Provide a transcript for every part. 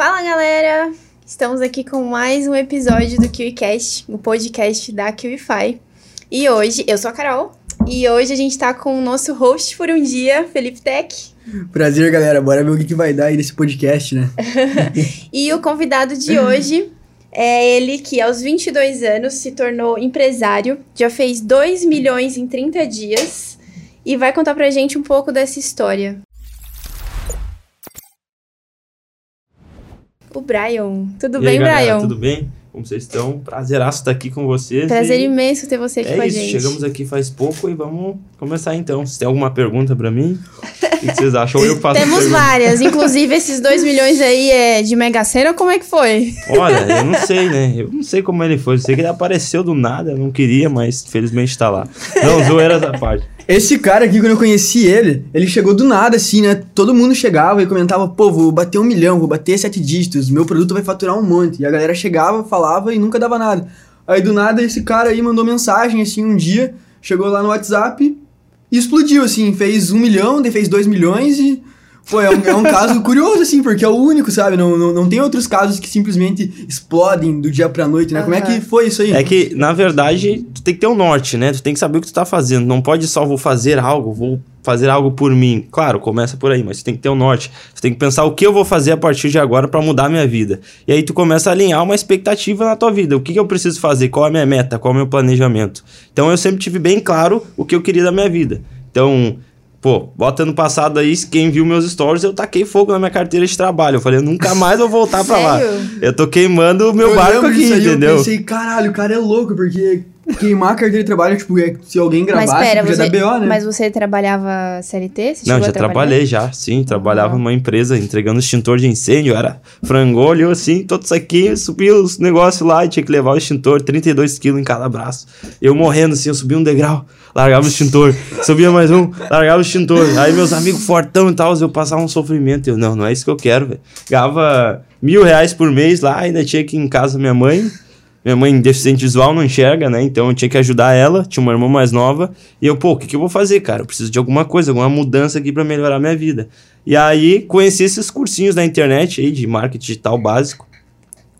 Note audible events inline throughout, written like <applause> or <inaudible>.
Fala galera! Estamos aqui com mais um episódio do KiwiCast, o podcast da KiwiFi. E hoje, eu sou a Carol, e hoje a gente tá com o nosso host por um dia, Felipe Tech. Prazer, galera. Bora ver o que, que vai dar aí nesse podcast, né? <laughs> <laughs> e o convidado de hoje é ele que aos 22 anos se tornou empresário, já fez 2 milhões em 30 dias e vai contar pra gente um pouco dessa história. O Brian. Tudo e bem, aí, galera, Brian? Tudo bem? Como vocês estão? Prazeraço estar aqui com vocês. Prazer e... imenso ter você aqui é com a isso, gente. chegamos aqui faz pouco e vamos começar então. Se tem alguma pergunta para mim, o que vocês acham? Eu faço Temos várias. Inclusive, esses 2 milhões aí é de Mega Sena, como é que foi? Olha, eu não sei, né? Eu não sei como ele foi. Eu sei que ele apareceu do nada, eu não queria, mas felizmente tá lá. Não, zoeiras à parte. Esse cara aqui, quando eu conheci ele, ele chegou do nada, assim, né? Todo mundo chegava e comentava, pô, vou bater um milhão, vou bater sete dígitos, meu produto vai faturar um monte. E a galera chegava, falava e nunca dava nada. Aí do nada esse cara aí mandou mensagem, assim, um dia, chegou lá no WhatsApp e explodiu, assim, fez um milhão, daí fez dois milhões e. Pô, é um, é um caso curioso, assim, porque é o único, sabe? Não, não, não tem outros casos que simplesmente explodem do dia pra noite, né? Como é que foi isso aí? É que, na verdade, tu tem que ter um norte, né? Tu tem que saber o que tu tá fazendo. Não pode só vou fazer algo, vou fazer algo por mim. Claro, começa por aí, mas tu tem que ter um norte. Tu tem que pensar o que eu vou fazer a partir de agora para mudar a minha vida. E aí tu começa a alinhar uma expectativa na tua vida. O que, que eu preciso fazer? Qual é a minha meta? Qual é o meu planejamento? Então eu sempre tive bem claro o que eu queria da minha vida. Então, Pô, bota ano passado aí, quem viu meus stories, eu taquei fogo na minha carteira de trabalho. Eu falei, eu nunca mais vou voltar pra lá. Eu tô queimando o meu Eu barco aqui, aí, entendeu? Eu pensei, caralho, o cara é louco, porque queimar a carteira de trabalho, tipo, é, se alguém gravasse, mas pera, podia você, dar BO, né? mas você trabalhava CLT? Você Não, já trabalhei já, sim. Trabalhava numa empresa entregando extintor de incêndio. Era frangolho, assim, todo saquinho. Subia os negócios lá e tinha que levar o extintor, 32 quilos em cada braço. Eu morrendo, assim, eu subia um degrau, largava o extintor. subia mais um, largava o extintor. Aí meus amigos fortão e tal, eu passava um sofrimento. Eu, não, não é isso que eu quero, velho. Ganhava mil reais por mês lá, ainda tinha que ir em casa minha mãe. Minha mãe, deficiente visual, não enxerga, né? Então eu tinha que ajudar ela, tinha uma irmã mais nova. E eu, pô, o que, que eu vou fazer, cara? Eu preciso de alguma coisa, alguma mudança aqui pra melhorar minha vida. E aí conheci esses cursinhos na internet aí de marketing digital básico.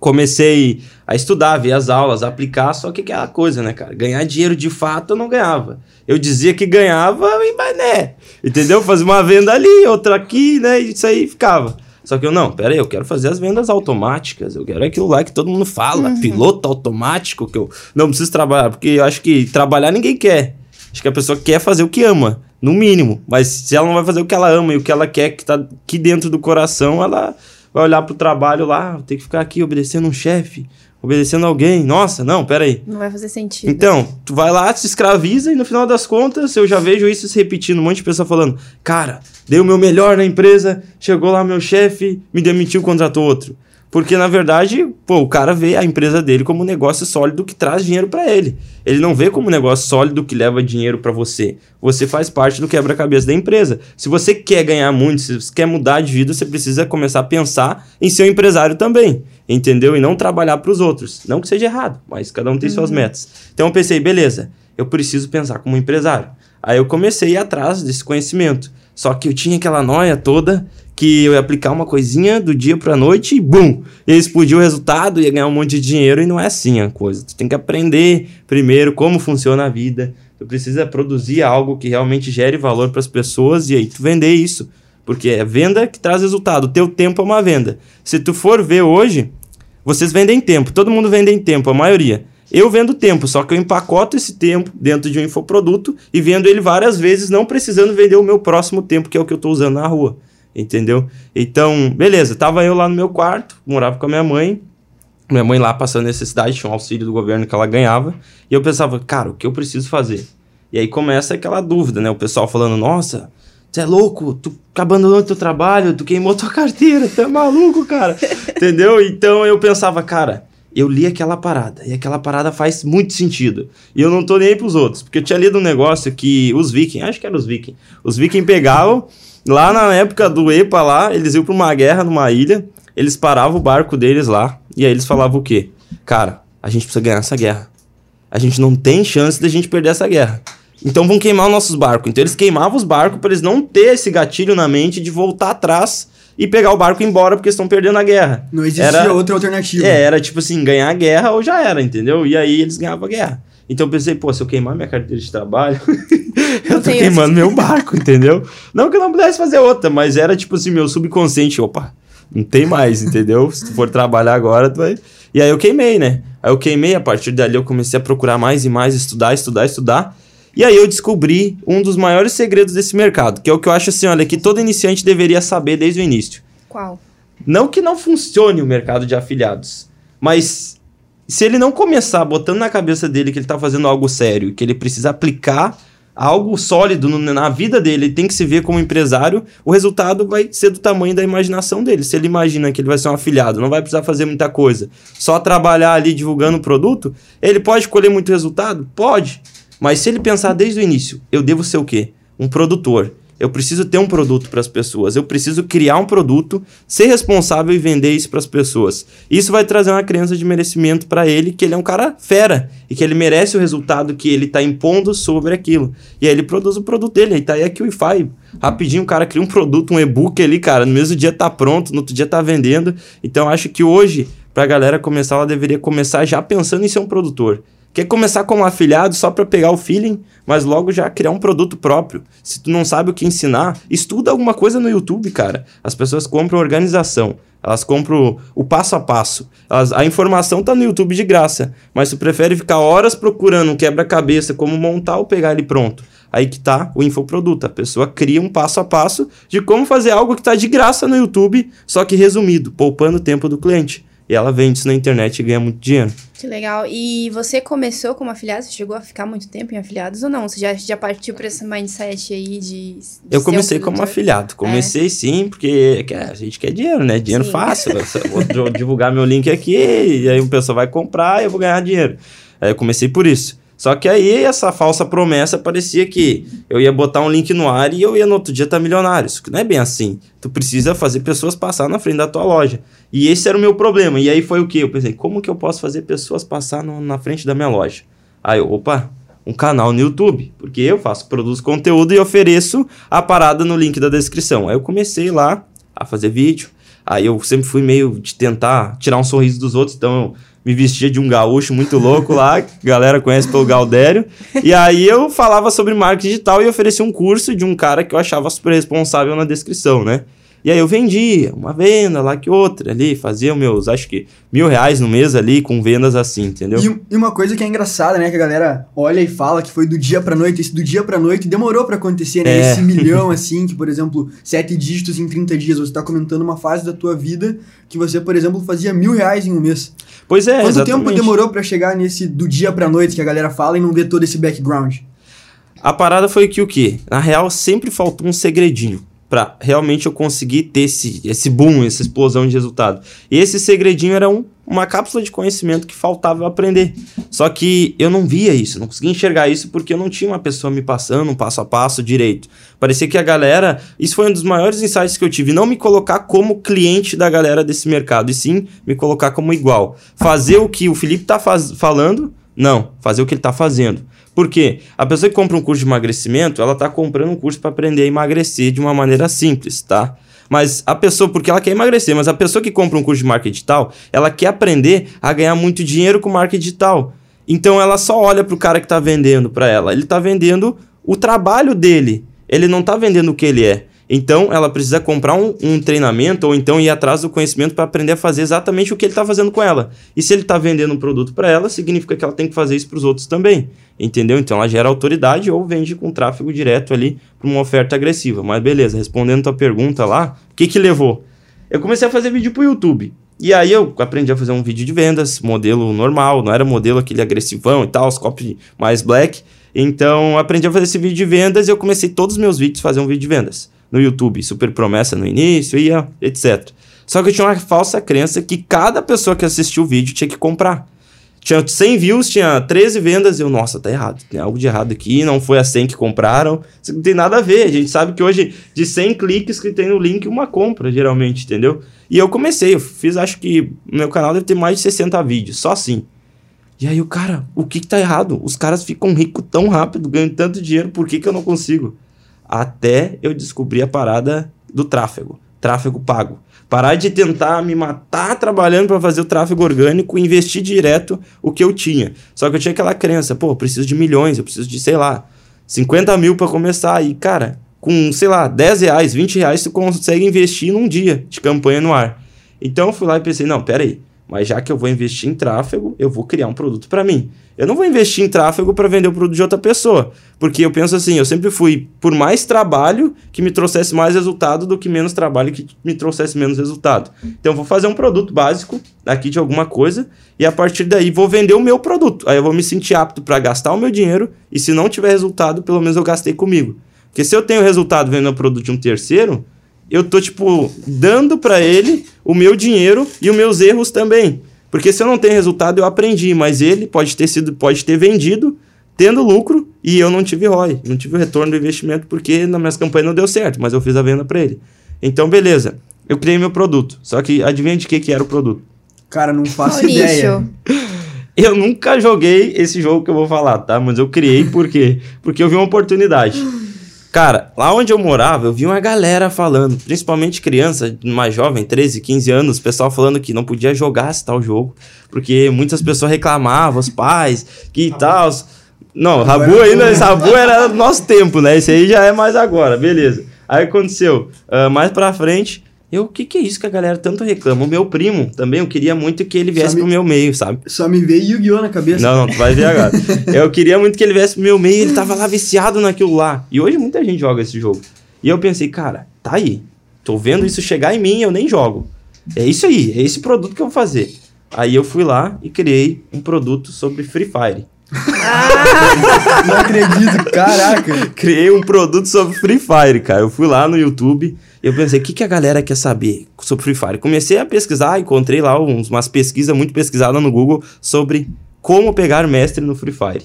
Comecei a estudar, ver as aulas, aplicar, só que aquela coisa, né, cara? Ganhar dinheiro de fato eu não ganhava. Eu dizia que ganhava, mas né? Entendeu? Fazia uma venda ali, outra aqui, né? E isso aí ficava. Só que eu não, pera aí, eu quero fazer as vendas automáticas. Eu quero aquilo lá que todo mundo fala, piloto automático, que eu não preciso trabalhar, porque eu acho que trabalhar ninguém quer. Acho que a pessoa quer fazer o que ama, no mínimo. Mas se ela não vai fazer o que ela ama e o que ela quer, que tá aqui dentro do coração, ela vai olhar pro trabalho lá, tem que ficar aqui obedecendo um chefe, obedecendo alguém. Nossa, não, pera aí. Não vai fazer sentido. Então, tu vai lá, se escraviza e no final das contas eu já vejo isso se repetindo. Um monte de pessoa falando: Cara, dei o meu melhor na empresa, chegou lá meu chefe, me demitiu, contratou outro. Porque na verdade, pô, o cara vê a empresa dele como um negócio sólido que traz dinheiro pra ele. Ele não vê como um negócio sólido que leva dinheiro pra você. Você faz parte do quebra-cabeça da empresa. Se você quer ganhar muito, se você quer mudar de vida, você precisa começar a pensar em ser um empresário também, entendeu? E não trabalhar pros outros. Não que seja errado, mas cada um tem suas metas. Então eu pensei, beleza, eu preciso pensar como empresário. Aí eu comecei a atrás desse conhecimento. Só que eu tinha aquela noia toda que eu ia aplicar uma coisinha do dia pra noite e bum! Ia explodir o resultado, ia ganhar um monte de dinheiro e não é assim a coisa. Tu tem que aprender primeiro como funciona a vida. Tu precisa produzir algo que realmente gere valor para as pessoas e aí tu vender isso. Porque é venda que traz resultado. O teu tempo é uma venda. Se tu for ver hoje, vocês vendem tempo. Todo mundo vende tempo, a maioria. Eu vendo tempo, só que eu empacoto esse tempo dentro de um infoproduto e vendo ele várias vezes, não precisando vender o meu próximo tempo, que é o que eu estou usando na rua. Entendeu? Então, beleza, tava eu lá no meu quarto, morava com a minha mãe. Minha mãe lá passando necessidade, tinha um auxílio do governo que ela ganhava. E eu pensava, cara, o que eu preciso fazer? E aí começa aquela dúvida, né? O pessoal falando, nossa, você é louco, tu abandonou teu trabalho, tu queimou tua <laughs> carteira, tu é maluco, cara. <laughs> Entendeu? Então eu pensava, cara, eu li aquela parada, e aquela parada faz muito sentido. E eu não tô nem aí pros outros, porque eu tinha lido um negócio que os vikings, acho que era os vikings, os vikings pegavam, lá na época do EPA lá, eles iam pra uma guerra numa ilha, eles paravam o barco deles lá, e aí eles falavam o quê? Cara, a gente precisa ganhar essa guerra. A gente não tem chance de a gente perder essa guerra. Então vão queimar os nossos barcos. Então eles queimavam os barcos para eles não ter esse gatilho na mente de voltar atrás e pegar o barco e ir embora porque estão perdendo a guerra. Não existia Era- outra alternativa. É, era tipo assim, ganhar a guerra ou já era, entendeu? E aí eles ganhavam a guerra. Então eu pensei, pô, se eu queimar minha carteira de trabalho, <laughs> eu tô queimando meu <laughs> barco, entendeu? Não que eu não pudesse fazer outra, mas era tipo assim, meu subconsciente, opa, não tem mais, <laughs> entendeu? Se tu for trabalhar agora, tu vai. E aí eu queimei, né? Aí eu queimei, a partir dali eu comecei a procurar mais e mais, estudar, estudar, estudar. E aí eu descobri um dos maiores segredos desse mercado, que é o que eu acho assim, olha, que todo iniciante deveria saber desde o início. Qual? Não que não funcione o mercado de afiliados, mas se ele não começar botando na cabeça dele que ele tá fazendo algo sério, que ele precisa aplicar algo sólido no- na vida dele, ele tem que se ver como empresário, o resultado vai ser do tamanho da imaginação dele. Se ele imagina que ele vai ser um afiliado, não vai precisar fazer muita coisa, só trabalhar ali divulgando o produto, ele pode colher muito resultado? Pode. Mas se ele pensar desde o início, eu devo ser o quê? Um produtor. Eu preciso ter um produto para as pessoas. Eu preciso criar um produto, ser responsável e vender isso para as pessoas. Isso vai trazer uma crença de merecimento para ele, que ele é um cara fera e que ele merece o resultado que ele está impondo sobre aquilo. E aí ele produz o produto dele. Aí tá aí aqui o Wi-Fi. Rapidinho o cara cria um produto, um e-book ali, cara. No mesmo dia tá pronto, no outro dia tá vendendo. Então acho que hoje, para a galera começar, ela deveria começar já pensando em ser um produtor. Quer começar como afiliado só para pegar o feeling, mas logo já criar um produto próprio. Se tu não sabe o que ensinar, estuda alguma coisa no YouTube, cara. As pessoas compram organização, elas compram o passo a passo. Elas- a informação tá no YouTube de graça, mas tu prefere ficar horas procurando um quebra-cabeça como montar ou pegar ele pronto. Aí que tá o infoproduto. A pessoa cria um passo a passo de como fazer algo que tá de graça no YouTube, só que resumido, poupando o tempo do cliente. E ela vende isso na internet e ganha muito dinheiro. Que legal. E você começou como afiliado? Você chegou a ficar muito tempo em afiliados ou não? Você já, já partiu para esse mindset aí de. de Eu comecei um como afiliado. Comecei sim, porque a gente quer dinheiro, né? Dinheiro Sim. fácil. Eu Vou di- <laughs> divulgar meu link aqui, e aí o pessoal vai comprar e eu vou ganhar dinheiro. Aí eu comecei por isso. Só que aí essa falsa promessa parecia que eu ia botar um link no ar e eu ia no outro dia estar milionário. Isso não é bem assim. Tu precisa fazer pessoas passar na frente da tua loja. E esse era o meu problema. E aí foi o que? Eu pensei, como que eu posso fazer pessoas passar no- na frente da minha loja? Aí eu, opa, um canal no YouTube, porque eu faço, produzo conteúdo e ofereço a parada no link da descrição. Aí eu comecei lá a fazer vídeo. Aí eu sempre fui meio de tentar tirar um sorriso dos outros, então eu me vestia de um gaúcho muito louco lá, que a galera conhece pelo Galdério. E aí eu falava sobre marketing digital e oferecia um curso de um cara que eu achava super responsável na descrição, né? E aí eu vendia uma venda lá que outra ali, fazia meus, acho que mil reais no mês ali com vendas assim, entendeu? E, e uma coisa que é engraçada, né? Que a galera olha e fala que foi do dia pra noite. Esse do dia pra noite demorou pra acontecer, né? É. Esse milhão, <laughs> assim, que, por exemplo, sete dígitos em 30 dias. Você tá comentando uma fase da tua vida que você, por exemplo, fazia mil reais em um mês. Pois é, Quanto exatamente. tempo demorou pra chegar nesse do dia pra noite que a galera fala e não ver todo esse background? A parada foi que o quê? Na real, sempre faltou um segredinho pra realmente eu conseguir ter esse, esse boom, essa explosão de resultado. E esse segredinho era um, uma cápsula de conhecimento que faltava aprender. Só que eu não via isso, não conseguia enxergar isso porque eu não tinha uma pessoa me passando um passo a passo direito. Parecia que a galera, isso foi um dos maiores insights que eu tive, não me colocar como cliente da galera desse mercado, e sim me colocar como igual. Fazer o que o Felipe tá faz- falando, não, fazer o que ele tá fazendo. Por quê? A pessoa que compra um curso de emagrecimento, ela tá comprando um curso para aprender a emagrecer de uma maneira simples, tá? Mas a pessoa, porque ela quer emagrecer, mas a pessoa que compra um curso de marketing digital, ela quer aprender a ganhar muito dinheiro com marketing digital. Então ela só olha pro cara que tá vendendo para ela. Ele tá vendendo o trabalho dele. Ele não tá vendendo o que ele é. Então ela precisa comprar um, um treinamento ou então ir atrás do conhecimento para aprender a fazer exatamente o que ele está fazendo com ela. E se ele está vendendo um produto para ela, significa que ela tem que fazer isso para os outros também. Entendeu? Então ela gera autoridade ou vende com tráfego direto ali para uma oferta agressiva. Mas beleza, respondendo tua pergunta lá, o que que levou? Eu comecei a fazer vídeo pro YouTube. E aí eu aprendi a fazer um vídeo de vendas, modelo normal, não era modelo aquele agressivão e tal, os copy mais black. Então aprendi a fazer esse vídeo de vendas e eu comecei todos os meus vídeos a fazer um vídeo de vendas no YouTube, super promessa no início ah, etc. Só que eu tinha uma falsa crença que cada pessoa que assistiu o vídeo tinha que comprar. Tinha 100 views, tinha 13 vendas, e eu, nossa, tá errado, tem algo de errado aqui, não foi a 100 que compraram, isso não tem nada a ver, a gente sabe que hoje, de 100 cliques que tem no link, uma compra, geralmente, entendeu? E eu comecei, eu fiz, acho que, meu canal deve ter mais de 60 vídeos, só assim. E aí o cara, o que que tá errado? Os caras ficam ricos tão rápido, ganham tanto dinheiro, por que que eu não consigo? Até eu descobri a parada do tráfego. tráfego pago. Parar de tentar me matar trabalhando para fazer o tráfego orgânico e investir direto o que eu tinha. Só que eu tinha aquela crença, pô, eu preciso de milhões, eu preciso de, sei lá, 50 mil para começar. E, cara, com, sei lá, 10 reais, 20 reais, tu consegue investir num dia de campanha no ar. Então eu fui lá e pensei, não, peraí, mas já que eu vou investir em tráfego, eu vou criar um produto para mim. Eu não vou investir em tráfego para vender o produto de outra pessoa, porque eu penso assim, eu sempre fui por mais trabalho que me trouxesse mais resultado do que menos trabalho que me trouxesse menos resultado. Então eu vou fazer um produto básico aqui de alguma coisa e a partir daí vou vender o meu produto. Aí eu vou me sentir apto para gastar o meu dinheiro e se não tiver resultado, pelo menos eu gastei comigo. Porque se eu tenho resultado vendendo o produto de um terceiro, eu tô, tipo, dando para ele o meu dinheiro e os meus erros também. Porque se eu não tenho resultado, eu aprendi, mas ele pode ter sido, pode ter vendido, tendo lucro, e eu não tive ROI, não tive o retorno do investimento, porque na minhas campanhas não deu certo, mas eu fiz a venda para ele. Então, beleza. Eu criei meu produto. Só que adivinha de que, que era o produto? Cara, não faço Maurício. ideia. <laughs> Eu nunca joguei esse jogo que eu vou falar, tá? Mas eu criei por quê? Porque eu vi uma oportunidade. Cara, lá onde eu morava, eu vi uma galera falando, principalmente criança mais jovem, 13, 15 anos, o pessoal falando que não podia jogar esse tal jogo, porque muitas pessoas reclamavam, os pais, que tal. Não, Rabu ainda, esse Rabu era do nosso tempo, né? Esse aí já é mais agora, beleza. Aí aconteceu, ah, mais pra frente, eu, o que que é isso que a galera tanto reclama? O meu primo também, eu queria muito que ele viesse Sabe- pro meu meio, sabe? Só me veio Yu-Gi-Oh! na cabeça. Não, não, tu vai ver agora. <laughs> Eu queria muito que ele viesse pro meu meio, ele tava lá viciado naquilo lá. E hoje muita gente joga esse jogo. E eu pensei, cara, tá aí. Tô vendo isso chegar em mim, eu nem jogo. É isso aí, é esse produto que eu vou fazer. Aí eu fui lá e criei um produto sobre Free Fire. <laughs> Não acredito, caraca. Criei um produto sobre Free Fire, cara. Eu fui lá no YouTube eu pensei, o que, que a galera quer saber sobre Free Fire? Comecei a pesquisar, encontrei lá uns, umas pesquisas muito pesquisadas no Google sobre como pegar mestre no Free Fire.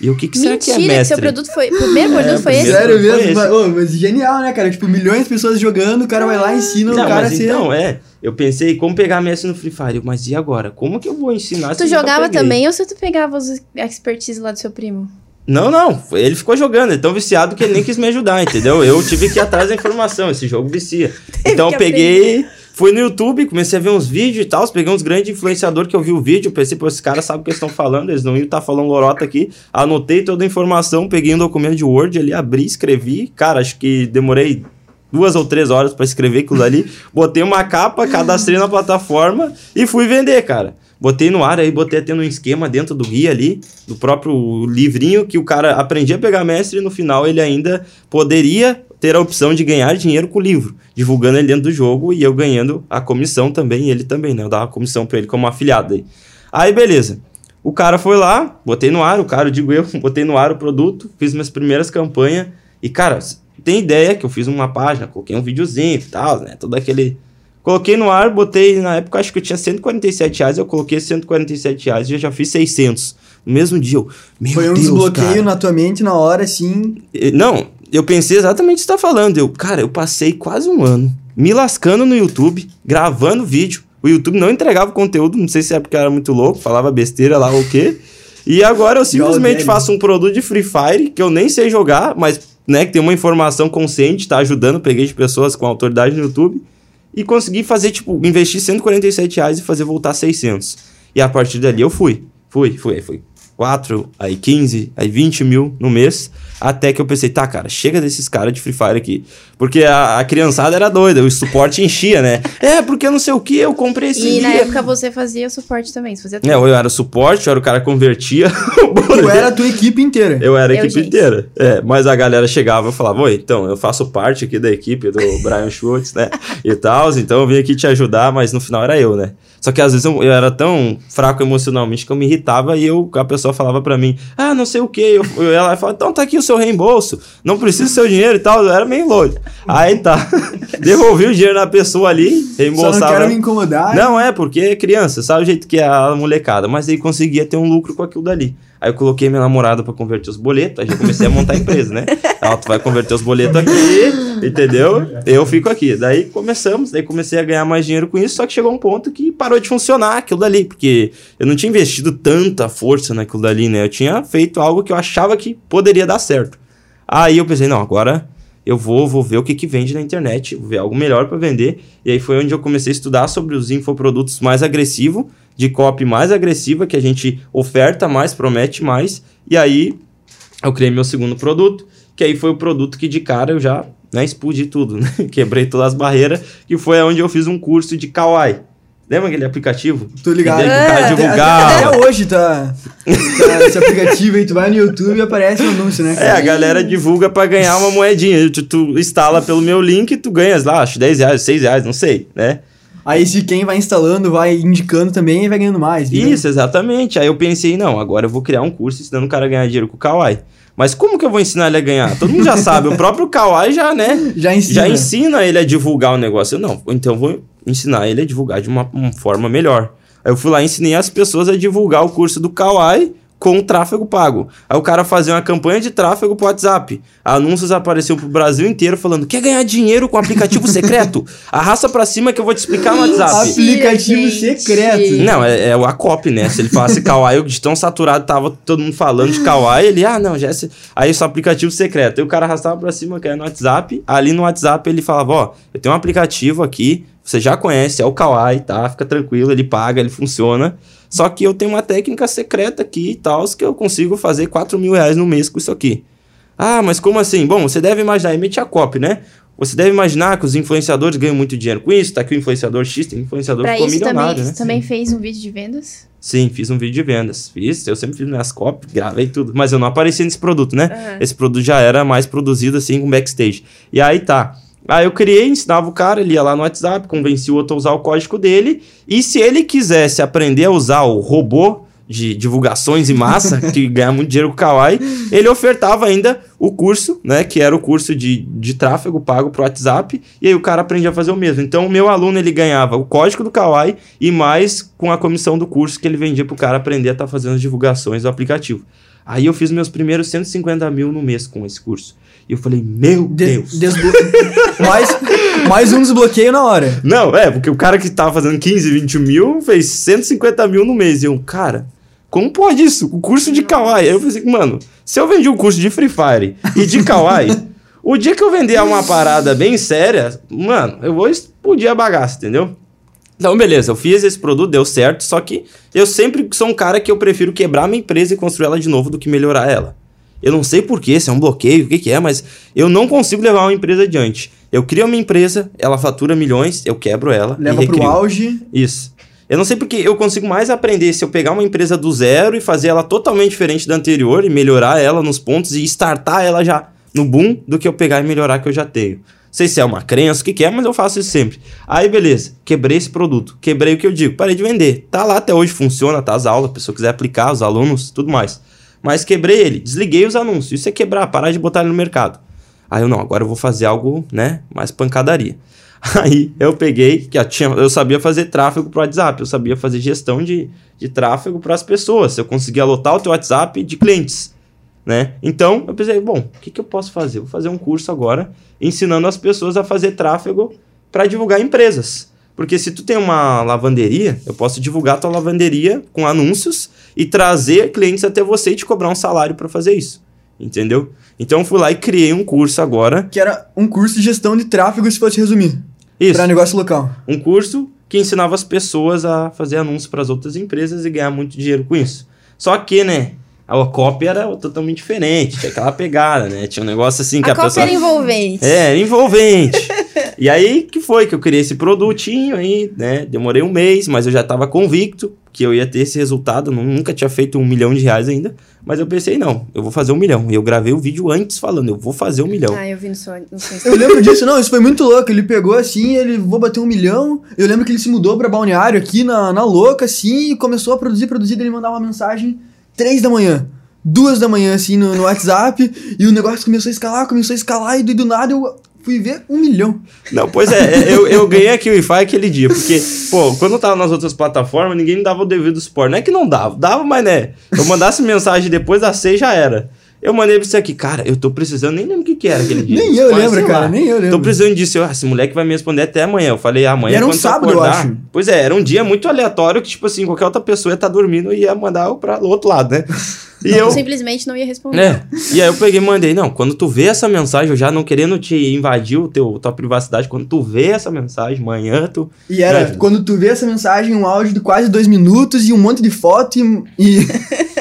E o que, que será que é Mentira, que mestre? seu produto foi. O primeiro produto foi primeiro- esse? Sério foi mesmo? esse. Mas, ô, mas genial, né, cara? Tipo, milhões de pessoas jogando, o cara vai lá e ensina Não, o cara a ser... então, é. Eu pensei, como pegar mestre no Free Fire? Mas e agora? Como que eu vou ensinar Tu jogava também ou se tu pegava os expertise lá do seu primo? Não, não. Ele ficou jogando. Ele é tão viciado que ele nem quis me ajudar, entendeu? Eu tive que ir atrás da informação. Esse jogo vicia. <laughs> Então eu peguei... Fui no YouTube, comecei a ver uns vídeos e tal. Peguei uns grandes influenciadores que eu vi o vídeo. Pensei, pô, esses caras sabem o que eles estão falando. Eles não iam estar falando lorota aqui. Anotei toda a informação, peguei um documento de Word ali, abri, escrevi. Cara, acho que demorei duas ou três horas pra escrever aquilo ali. Botei uma capa, cadastrei na plataforma e fui vender, cara. Botei no ar aí, botei até um esquema dentro do guia ali, do próprio livrinho, que o cara aprendia a pegar mestre e no final ele ainda poderia ter a opção de ganhar dinheiro com o livro, divulgando ele dentro do jogo e eu ganhando a comissão também, ele também, né? Eu dava a comissão pra ele como afiliado aí. Aí, beleza. O cara foi lá, botei no ar, o cara, digo eu, <laughs> botei no ar o produto, fiz minhas primeiras campanhas. E, cara, tem ideia que eu fiz uma página, coloquei um videozinho e tal, né? Todo aquele. Coloquei no ar, botei, na época acho que eu tinha 147 reais, eu coloquei 147 reais e eu já fiz 600. No mesmo dia, eu, meu Foi um Deus, desbloqueio cara. na tua mente na hora, assim. Não, eu pensei exatamente o que você tá falando. Eu, cara, eu passei quase um ano me lascando no YouTube, gravando vídeo. O YouTube não entregava conteúdo, não sei se é porque eu era muito louco, falava besteira lá ou o quê. E agora eu simplesmente faço um produto de Free Fire que eu nem sei jogar, mas né, que tem uma informação consciente, tá ajudando, peguei de pessoas com autoridade no YouTube e consegui fazer, tipo, investir 147 reais e fazer voltar 600. E a partir dali eu fui, fui, fui, fui 4, aí 15, aí 20 mil no mês, até que eu pensei, tá, cara, chega desses caras de Free Fire aqui. Porque a, a criançada era doida, o suporte enchia, né? <laughs> É, porque não sei o que, eu comprei esse E na guia. época você fazia suporte também, você fazia tudo. É, ou eu era suporte, ou era o cara que convertia <laughs> boleto. era a tua equipe inteira. Eu era a Eu, equipe gente. inteira. É, mas a galera chegava e falava, oi, então, eu faço parte aqui da equipe do Brian Schultz, né? <laughs> E tal, então eu vim aqui te ajudar, mas no final era eu, né? Só que às vezes eu, eu era tão fraco emocionalmente que eu me irritava e eu, a pessoa falava pra mim, ah, não sei o que. Eu, eu ia lá e falava, então tá aqui o seu reembolso, não precisa do seu dinheiro e tal. Eu era meio louco. Aí tá, <laughs> devolvi o dinheiro na pessoa ali, Só reembolsava. não quero me incomodar. Não, é, porque é criança, sabe o jeito que é a molecada. Mas aí conseguia ter um lucro com aquilo dali. Aí eu coloquei minha namorada pra converter os boletos, aí já comecei a montar a empresa, né? <laughs> Ela, tu vai converter os boletos aqui, entendeu? Eu fico aqui. Daí começamos, daí comecei a ganhar mais dinheiro com isso, só que chegou um ponto que parou de funcionar aquilo dali, porque eu não tinha investido tanta força naquilo dali, né? Eu tinha feito algo que eu achava que poderia dar certo. Aí eu pensei, não, agora eu vou, vou ver o que, que vende na internet, vou ver algo melhor para vender. E aí foi onde eu comecei a estudar sobre os infoprodutos mais agressivos, de copy mais agressiva, que a gente oferta mais, promete mais. E aí eu criei meu segundo produto, que aí foi o produto que de cara eu já né, explodi tudo, <laughs> né? Quebrei todas as barreiras, que foi onde eu fiz um curso de Kawaii. Lembra aquele aplicativo? Tô ligado. Cara É, até- divulgava. Até, até hoje tá, tá esse aplicativo aí, tu vai no YouTube e aparece o anúncio, né? É, a galera divulga pra ganhar uma moedinha. Tu, tu instala pelo meu link, tu ganhas lá, acho 10 reais, 6 reais, não sei, né? Aí se quem vai instalando, vai indicando também e vai ganhando mais. Isso, exatamente. Aí eu pensei, não, agora eu vou criar um curso ensinando o cara a ganhar dinheiro com o Kawaii. Mas como que eu vou ensinar ele a ganhar? Todo mundo já <laughs> sabe, o próprio Kawaii já, né? Já ensina. Já ensina ele a divulgar o negócio. Eu, não, então eu vou ensinar ele a divulgar de uma, uma forma melhor. Aí eu fui lá e ensinei as pessoas a divulgar o curso do Kawaii com tráfego pago. Aí o cara fazia uma campanha de tráfego pro WhatsApp. Anúncios apareciam pro Brasil inteiro falando: quer ganhar dinheiro com aplicativo <laughs> secreto? Arrasta pra cima que eu vou te explicar no WhatsApp. Aplicativo gente. secreto. Não, é, é o Acop, né? Se ele falasse Kawaii, de tão saturado tava todo mundo falando de Kawaii, ele, ah, não, já é... Aí esse aplicativo secreto. Aí o cara arrastava pra cima, que era no WhatsApp. Ali no WhatsApp ele falava, ó, eu tenho um aplicativo aqui, você já conhece, é o Kawaii, tá? Fica tranquilo, ele paga, ele funciona. Só que eu tenho uma técnica secreta aqui e tal, que eu consigo fazer 4 mil reais no mês com isso aqui. Ah, mas como assim? Bom, você deve imaginar, aí mete a copy, né? Você deve imaginar que os influenciadores ganham muito dinheiro com isso. Tá aqui o influenciador X, tem influenciador Pra ficou isso também, milionário, né? você também fez um vídeo de vendas? Sim, fiz um vídeo de vendas. Fiz, eu sempre fiz minhas copies, gravei tudo. Mas eu não apareci nesse produto, né? Aham. Esse produto já era mais produzido assim com backstage. E aí tá. Aí eu criei, ensinava o cara, ele ia lá no WhatsApp, convenci o outro a usar o código dele. E se ele quisesse aprender a usar o robô de divulgações em massa, <laughs> que ganha muito dinheiro com o Kawaii, ele ofertava ainda o curso, né? Que era o curso de, de tráfego pago pro WhatsApp. E aí o cara aprendia a fazer o mesmo. Então o meu aluno ele ganhava o código do Kawaii e mais com a comissão do curso que ele vendia pro cara aprender a estar fazendo as divulgações do aplicativo. Aí eu fiz meus primeiros 150 mil no mês com esse curso. E eu falei, meu De- Deus. desblo- <laughs> mais, mais um desbloqueio na hora. Não, é, porque o cara que tava fazendo 15, 20 mil fez 150 mil no mês. E eu, cara, como pode isso? O curso de Kawaii. Aí eu falei assim, mano, se eu vendi um curso de Free Fire e de Kawaii, <laughs> o dia que eu vender uma parada bem séria, mano, eu vou explodir a bagaça, entendeu? Então, beleza, eu fiz esse produto, deu certo, só que eu sempre sou um cara que eu prefiro quebrar minha empresa e construir ela de novo do que melhorar ela. Eu não sei porquê, se é um bloqueio, o que, que é, mas eu não consigo levar uma empresa adiante. Eu crio uma empresa, ela fatura milhões, eu quebro ela Leva pro auge. Isso. Eu não sei porque eu consigo mais aprender se eu pegar uma empresa do zero e fazer ela totalmente diferente da anterior e melhorar ela nos pontos e startar ela já no boom do que eu pegar e melhorar que eu já tenho. Não sei se é uma crença, o que, que é, mas eu faço isso sempre. Aí, beleza, quebrei esse produto. Quebrei o que eu digo, parei de vender. Tá lá até hoje, funciona, tá as aulas, a pessoa quiser aplicar, os alunos, tudo mais. Mas quebrei ele, desliguei os anúncios. Isso é quebrar, parar de botar ele no mercado. Aí eu não, agora eu vou fazer algo, né, mais pancadaria. <laughs> Aí eu peguei, que eu, tinha, eu sabia fazer tráfego pro WhatsApp, eu sabia fazer gestão de, de tráfego para as pessoas. Eu conseguia lotar o teu WhatsApp de clientes, né? Então eu pensei, bom, o que, que eu posso fazer? Vou fazer um curso agora ensinando as pessoas a fazer tráfego para divulgar empresas. Porque se tu tem uma lavanderia, eu posso divulgar tua lavanderia com anúncios e trazer clientes até você e te cobrar um salário para fazer isso. Entendeu? Então eu fui lá e criei um curso agora. Que era um curso de gestão de tráfego, se fosse resumir. Isso. Pra negócio local. um curso que ensinava as pessoas a fazer anúncios para as outras empresas e ganhar muito dinheiro com isso. Só que, né, a cópia era totalmente diferente, tinha aquela pegada, né? Tinha um negócio assim que a a, cópia pessoa era envolvente. é, era envolvente. <laughs> e aí que foi que eu criei esse produtinho aí, né? Demorei um mês, mas eu já estava convicto que eu ia ter esse resultado. Eu nunca tinha feito um milhão de reais ainda. Mas eu pensei, não, eu vou fazer um milhão. E eu gravei o vídeo antes falando, eu vou fazer um milhão. Ah, eu vi no seu, no seu Eu lembro disso, não, isso foi muito louco. Ele pegou assim, ele vou bater um milhão. Eu lembro que ele se mudou pra balneário aqui na, na louca, assim, e começou a produzir, produzir. Ele mandava uma mensagem três da manhã, duas da manhã, assim, no, no WhatsApp. E o negócio começou a escalar, começou a escalar, e daí do nada eu fui ver um milhão. Não, pois é, é, eu, eu ganhei aqui o Wi-Fi aquele dia, porque, pô, quando eu tava nas outras plataformas, ninguém me dava o devido suporte. Não é que não dava, dava, mas né, eu mandasse mensagem depois das seis já era. Eu mandei pra você aqui, cara, eu tô precisando, nem lembro o que que era aquele dia. Nem eu lembro, cara, lá, nem eu lembro. Tô precisando disso, eu, ah, esse moleque vai me responder até amanhã. Eu falei, amanhã E era um sábado, eu acordar. acho. Pois é, era um dia muito aleatório que, tipo assim, qualquer outra pessoa ia estar dormindo e ia mandar eu pra outro lado, né? E eu. simplesmente não ia responder. É. E aí eu peguei e mandei, não, quando tu vê essa mensagem, eu já não querendo te invadir o teu, tua privacidade, quando tu vê essa mensagem, amanhã tu. E era, É. quando tu vê essa mensagem, um áudio de quase dois minutos e um monte de foto e. e- <laughs>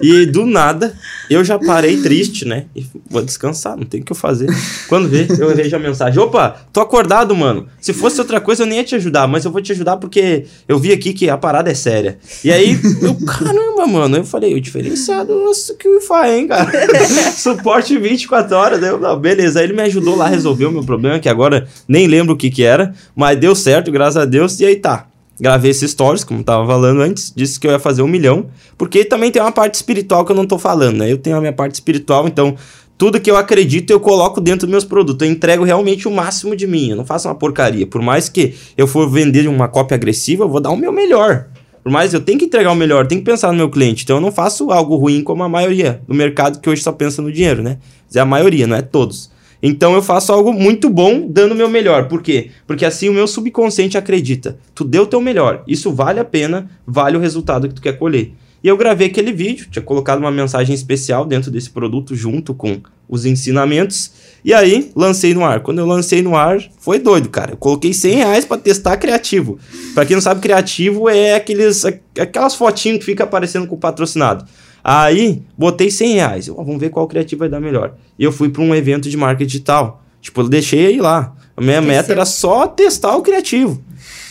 E do nada, eu já parei triste, né? E vou descansar, não tem o que eu fazer. Quando vê, eu vejo a mensagem. Opa, tô acordado, mano. Se fosse outra coisa, eu nem ia te ajudar, mas eu vou te ajudar porque eu vi aqui que a parada é séria. E aí, eu, caramba, mano. Eu falei, o diferenciado nossa, que o Wi-Fi, hein, cara? <laughs> Suporte 24 horas. Eu, não, beleza. Aí ele me ajudou lá a resolver o meu problema, que agora nem lembro o que que era, mas deu certo, graças a Deus. E aí tá. Gravei esse stories, como tava falando antes, disse que eu ia fazer um milhão, porque também tem uma parte espiritual que eu não tô falando, né? Eu tenho a minha parte espiritual, então tudo que eu acredito eu coloco dentro dos meus produtos. Eu entrego realmente o máximo de mim, eu não faço uma porcaria. Por mais que eu for vender uma cópia agressiva, eu vou dar o meu melhor. Por mais eu tenho que entregar o melhor, tenho que pensar no meu cliente. Então eu não faço algo ruim como a maioria do mercado que hoje só pensa no dinheiro, né? Mas é a maioria, não é todos. Então eu faço algo muito bom dando o meu melhor. Por quê? Porque assim o meu subconsciente acredita. Tu deu o teu melhor. Isso vale a pena, vale o resultado que tu quer colher. E eu gravei aquele vídeo, tinha colocado uma mensagem especial dentro desse produto junto com os ensinamentos. E aí, lancei no ar. Quando eu lancei no ar, foi doido, cara. Eu coloquei 100 reais pra testar criativo. Pra quem não sabe, criativo é aqueles, aquelas fotinhas que fica aparecendo com o patrocinado. Aí, botei 100 reais. Eu, vamos ver qual criativo vai dar melhor. E eu fui para um evento de marketing digital. Tipo, eu deixei aí lá. A minha Desceu. meta era só testar o criativo.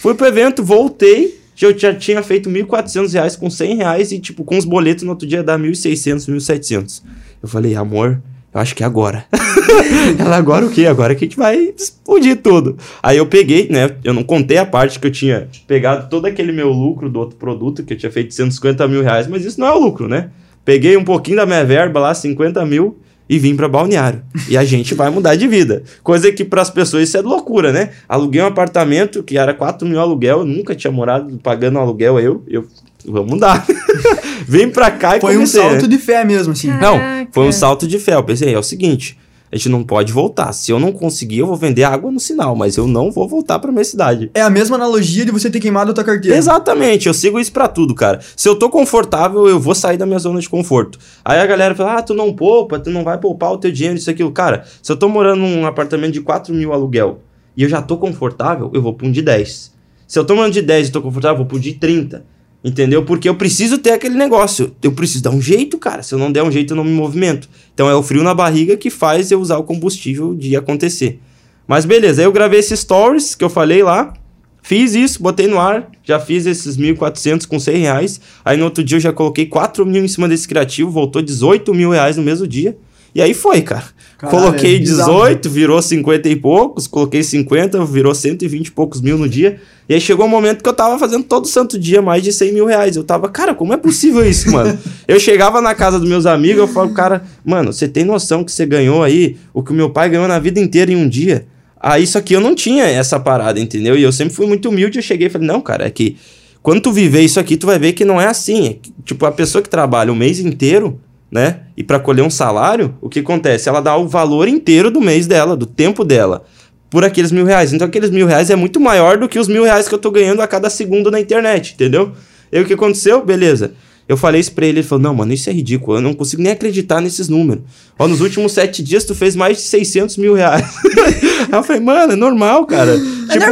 Fui pro evento, voltei. Eu já tinha feito 1.400 reais com 100 reais e, tipo, com os boletos no outro dia dá 1.600, 1.700. Eu falei, amor, acho que é agora. <laughs> Ela, agora o quê? Agora que a gente vai explodir tudo. Aí eu peguei, né? Eu não contei a parte que eu tinha pegado todo aquele meu lucro do outro produto, que eu tinha feito 150 mil reais, mas isso não é o lucro, né? Peguei um pouquinho da minha verba lá, 50 mil, e vim pra Balneário. E a gente vai mudar de vida. Coisa que pras pessoas isso é loucura, né? Aluguei um apartamento que era 4 mil aluguel, eu nunca tinha morado pagando aluguel, eu, eu vamos mudar. <laughs> Vim pra cá e Foi um comecei, né? salto de fé mesmo, assim. Cara. Não, Caraca. foi um salto de fé. Eu pensei, é o seguinte, a gente não pode voltar. Se eu não conseguir, eu vou vender água no sinal, mas eu não vou voltar pra minha cidade. É a mesma analogia de você ter queimado a tua carteira. Exatamente, eu sigo isso pra tudo, cara. Se eu tô confortável, eu vou sair da minha zona de conforto. Aí a galera fala, ah, tu não poupa, tu não vai poupar o teu dinheiro, isso, aquilo. Cara, se eu tô morando num apartamento de 4 mil aluguel e eu já tô confortável, eu vou pra um de 10. Se eu tô morando de 10 e tô confortável, eu vou pro de 30. Entendeu? Porque eu preciso ter aquele negócio. Eu preciso dar um jeito, cara. Se eu não der um jeito, eu não me movimento. Então é o frio na barriga que faz eu usar o combustível de acontecer. Mas beleza, aí eu gravei esses stories que eu falei lá. Fiz isso, botei no ar, já fiz esses 1.400 com 100 reais. Aí no outro dia eu já coloquei 4 mil em cima desse criativo, voltou 18 mil reais no mesmo dia. E aí foi, cara. Caralho, coloquei é bizarro. 18, virou 50 e poucos, coloquei 50, virou 120 e poucos mil no dia. E aí chegou um momento que eu tava fazendo todo santo dia mais de 100 mil reais. Eu tava, cara, como é possível isso, mano? <laughs> eu chegava na casa dos meus amigos, eu falo, cara, mano, você tem noção que você ganhou aí o que o meu pai ganhou na vida inteira em um dia? Aí isso aqui eu não tinha essa parada, entendeu? E eu sempre fui muito humilde, eu cheguei e falei, não, cara, é que quando tu viver isso aqui, tu vai ver que não é assim. É que, tipo, a pessoa que trabalha o mês inteiro, né? E para colher um salário, o que acontece? Ela dá o valor inteiro do mês dela, do tempo dela, por aqueles mil reais. Então aqueles mil reais é muito maior do que os mil reais que eu tô ganhando a cada segundo na internet, entendeu? E o que aconteceu? Beleza. Eu falei isso pra ele, ele falou, não, mano, isso é ridículo, eu não consigo nem acreditar nesses números. Ó, nos últimos sete dias tu fez mais de 600 mil reais. <laughs> aí eu falei, mano, é normal, cara. tipo,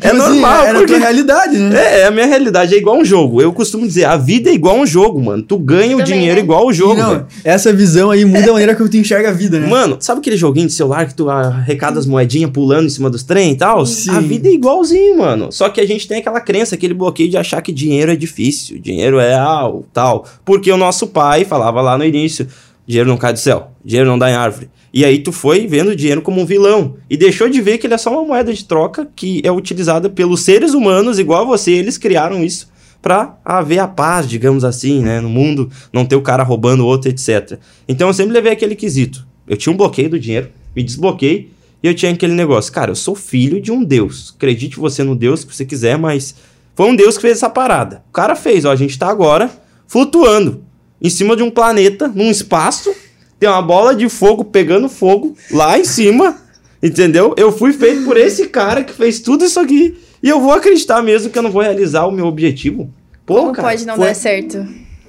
é Tipo assim, normal, Era a porque... tua realidade, né? É, é a minha realidade, é igual um jogo. Eu costumo dizer, a vida é igual um jogo, mano. Tu ganha o Também, dinheiro né? igual o jogo, não, essa visão aí muda a maneira que tu enxerga a vida, né? Mano, sabe aquele joguinho de celular que tu arrecada as moedinhas pulando em cima dos trem e tal? Sim. A vida é igualzinho, mano. Só que a gente tem aquela crença, aquele bloqueio de achar que dinheiro é difícil, dinheiro é algo, tal. Porque o nosso pai falava lá no início, dinheiro não cai do céu, dinheiro não dá em árvore. E aí tu foi vendo o dinheiro como um vilão e deixou de ver que ele é só uma moeda de troca que é utilizada pelos seres humanos igual a você, eles criaram isso pra haver a paz, digamos assim, né, no mundo, não ter o cara roubando o outro, etc. Então eu sempre levei aquele quesito. Eu tinha um bloqueio do dinheiro, me desbloqueei e eu tinha aquele negócio, cara, eu sou filho de um Deus. Acredite você no Deus que você quiser, mas foi um Deus que fez essa parada. O cara fez, ó, a gente tá agora flutuando em cima de um planeta, num espaço, tem uma bola de fogo pegando fogo lá em cima, entendeu? Eu fui feito por esse cara que fez tudo isso aqui e eu vou acreditar mesmo que eu não vou realizar o meu objetivo. Pô, Como cara, pode não foi- dar certo?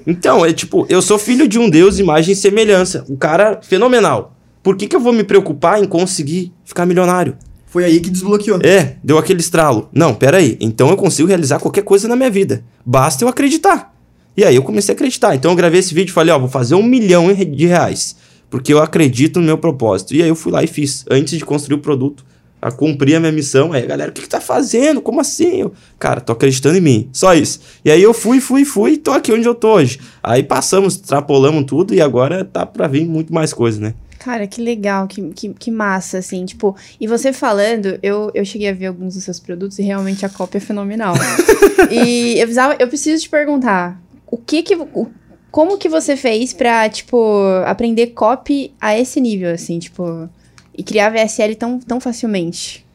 Então, é tipo, eu sou filho de um Deus, imagem e semelhança. Um cara fenomenal. Por que, que eu vou me preocupar em conseguir ficar milionário? Foi aí que desbloqueou. É, deu aquele estralo. Não, peraí. Então eu consigo realizar qualquer coisa na minha vida. Basta eu acreditar. E aí eu comecei a acreditar. Então eu gravei esse vídeo e falei, ó, vou fazer um milhão de reais. Porque eu acredito no meu propósito. E aí eu fui lá e fiz. Antes de construir o produto, a cumprir a minha missão. Aí, galera, o que, que tá fazendo? Como assim? Eu, cara, tô acreditando em mim. Só isso. E aí eu fui, fui, fui e tô aqui onde eu tô hoje. Aí passamos, extrapolamos tudo e agora tá pra vir muito mais coisa, né? Cara, que legal, que, que, que massa, assim, tipo, e você falando, eu, eu cheguei a ver alguns dos seus produtos e realmente a cópia é fenomenal. <laughs> e eu, precisava, eu preciso te perguntar, o que que, o, como que você fez pra, tipo, aprender copy a esse nível, assim, tipo, e criar VSL tão, tão facilmente?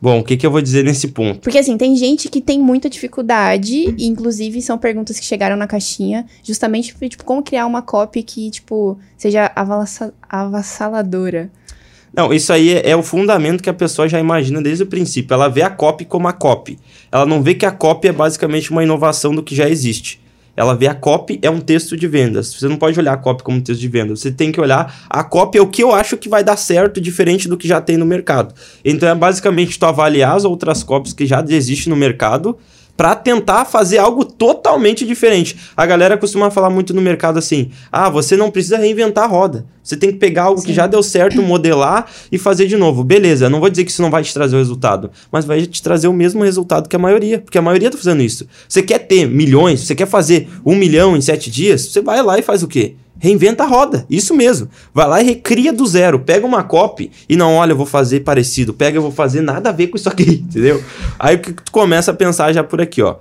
Bom, o que, que eu vou dizer nesse ponto? Porque assim, tem gente que tem muita dificuldade, e inclusive são perguntas que chegaram na caixinha, justamente tipo, como criar uma copy que, tipo, seja avassa- avassaladora. Não, isso aí é, é o fundamento que a pessoa já imagina desde o princípio. Ela vê a copy como a copy. Ela não vê que a copy é basicamente uma inovação do que já existe. Ela vê a copy é um texto de vendas. Você não pode olhar a copy como texto de vendas. Você tem que olhar a copy é o que eu acho que vai dar certo, diferente do que já tem no mercado. Então é basicamente tu avaliar as outras copies que já existem no mercado para tentar fazer algo totalmente diferente. A galera costuma falar muito no mercado assim: "Ah, você não precisa reinventar a roda. Você tem que pegar algo que já deu certo, modelar e fazer de novo". Beleza, não vou dizer que isso não vai te trazer o resultado, mas vai te trazer o mesmo resultado que a maioria, porque a maioria tá fazendo isso. Você quer ter milhões, você quer fazer um milhão em sete dias, você vai lá e faz o quê? Reinventa a roda, isso mesmo. Vai lá e recria do zero. Pega uma copy e não, olha, eu vou fazer parecido. Pega, eu vou fazer nada a ver com isso aqui, <laughs> entendeu? Aí que tu começa a pensar já por aqui, ó.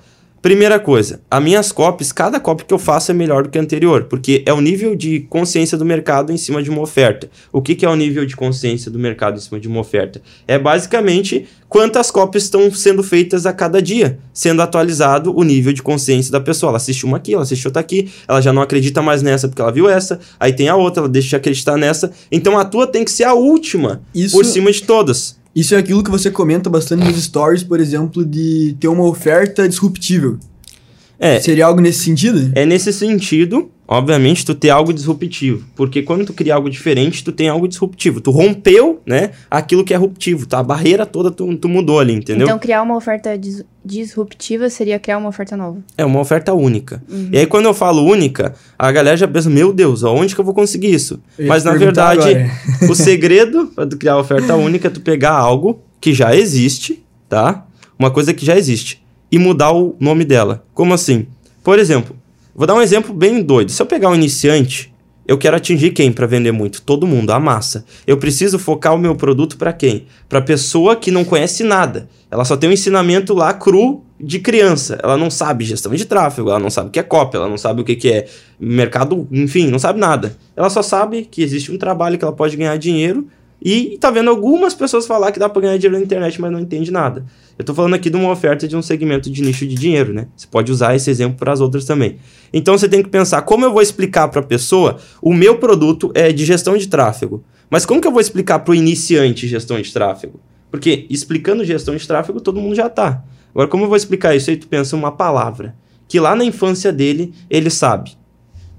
Primeira coisa, as minhas copies, cada copy que eu faço é melhor do que a anterior, porque é o nível de consciência do mercado em cima de uma oferta. O que, que é o nível de consciência do mercado em cima de uma oferta? É basicamente quantas copies estão sendo feitas a cada dia, sendo atualizado o nível de consciência da pessoa. Ela assistiu uma aqui, ela assistiu outra aqui, ela já não acredita mais nessa porque ela viu essa, aí tem a outra, ela deixa de acreditar nessa. Então a tua tem que ser a última Isso- por cima de todas. Isso é aquilo que você comenta bastante nos stories, por exemplo, de ter uma oferta disruptível. É, Seria algo nesse sentido? É nesse sentido, obviamente, tu ter algo disruptivo. Porque quando tu cria algo diferente, tu tem algo disruptivo. Tu rompeu, né, aquilo que é ruptivo. Tá? A barreira toda tu, tu mudou ali, entendeu? Então, criar uma oferta dis- disruptiva seria criar uma oferta nova. É uma oferta única. E aí, quando eu falo única, a galera já pensa, meu Deus, aonde que eu vou conseguir isso? Mas, na verdade, o <laughs> segredo para tu criar a oferta única é tu pegar algo que já existe, tá? Uma coisa que já existe. E mudar o nome dela. Como assim? Por exemplo, vou dar um exemplo bem doido. Se eu pegar um iniciante, eu quero atingir quem para vender muito? Todo mundo, a massa. Eu preciso focar o meu produto para quem? Para pessoa que não conhece nada. Ela só tem um ensinamento lá cru de criança. Ela não sabe gestão de tráfego, ela não sabe o que é cópia, ela não sabe o que que é mercado, enfim, não sabe nada. Ela só sabe que existe um trabalho que ela pode ganhar dinheiro e tá vendo algumas pessoas falar que dá para ganhar dinheiro na internet, mas não entende nada. Eu tô falando aqui de uma oferta de um segmento de nicho de dinheiro, né? Você pode usar esse exemplo para as outras também. Então você tem que pensar como eu vou explicar para a pessoa o meu produto é de gestão de tráfego. Mas como que eu vou explicar para o iniciante gestão de tráfego? Porque explicando gestão de tráfego todo mundo já tá. Agora como eu vou explicar isso aí? Tu pensa uma palavra que lá na infância dele ele sabe.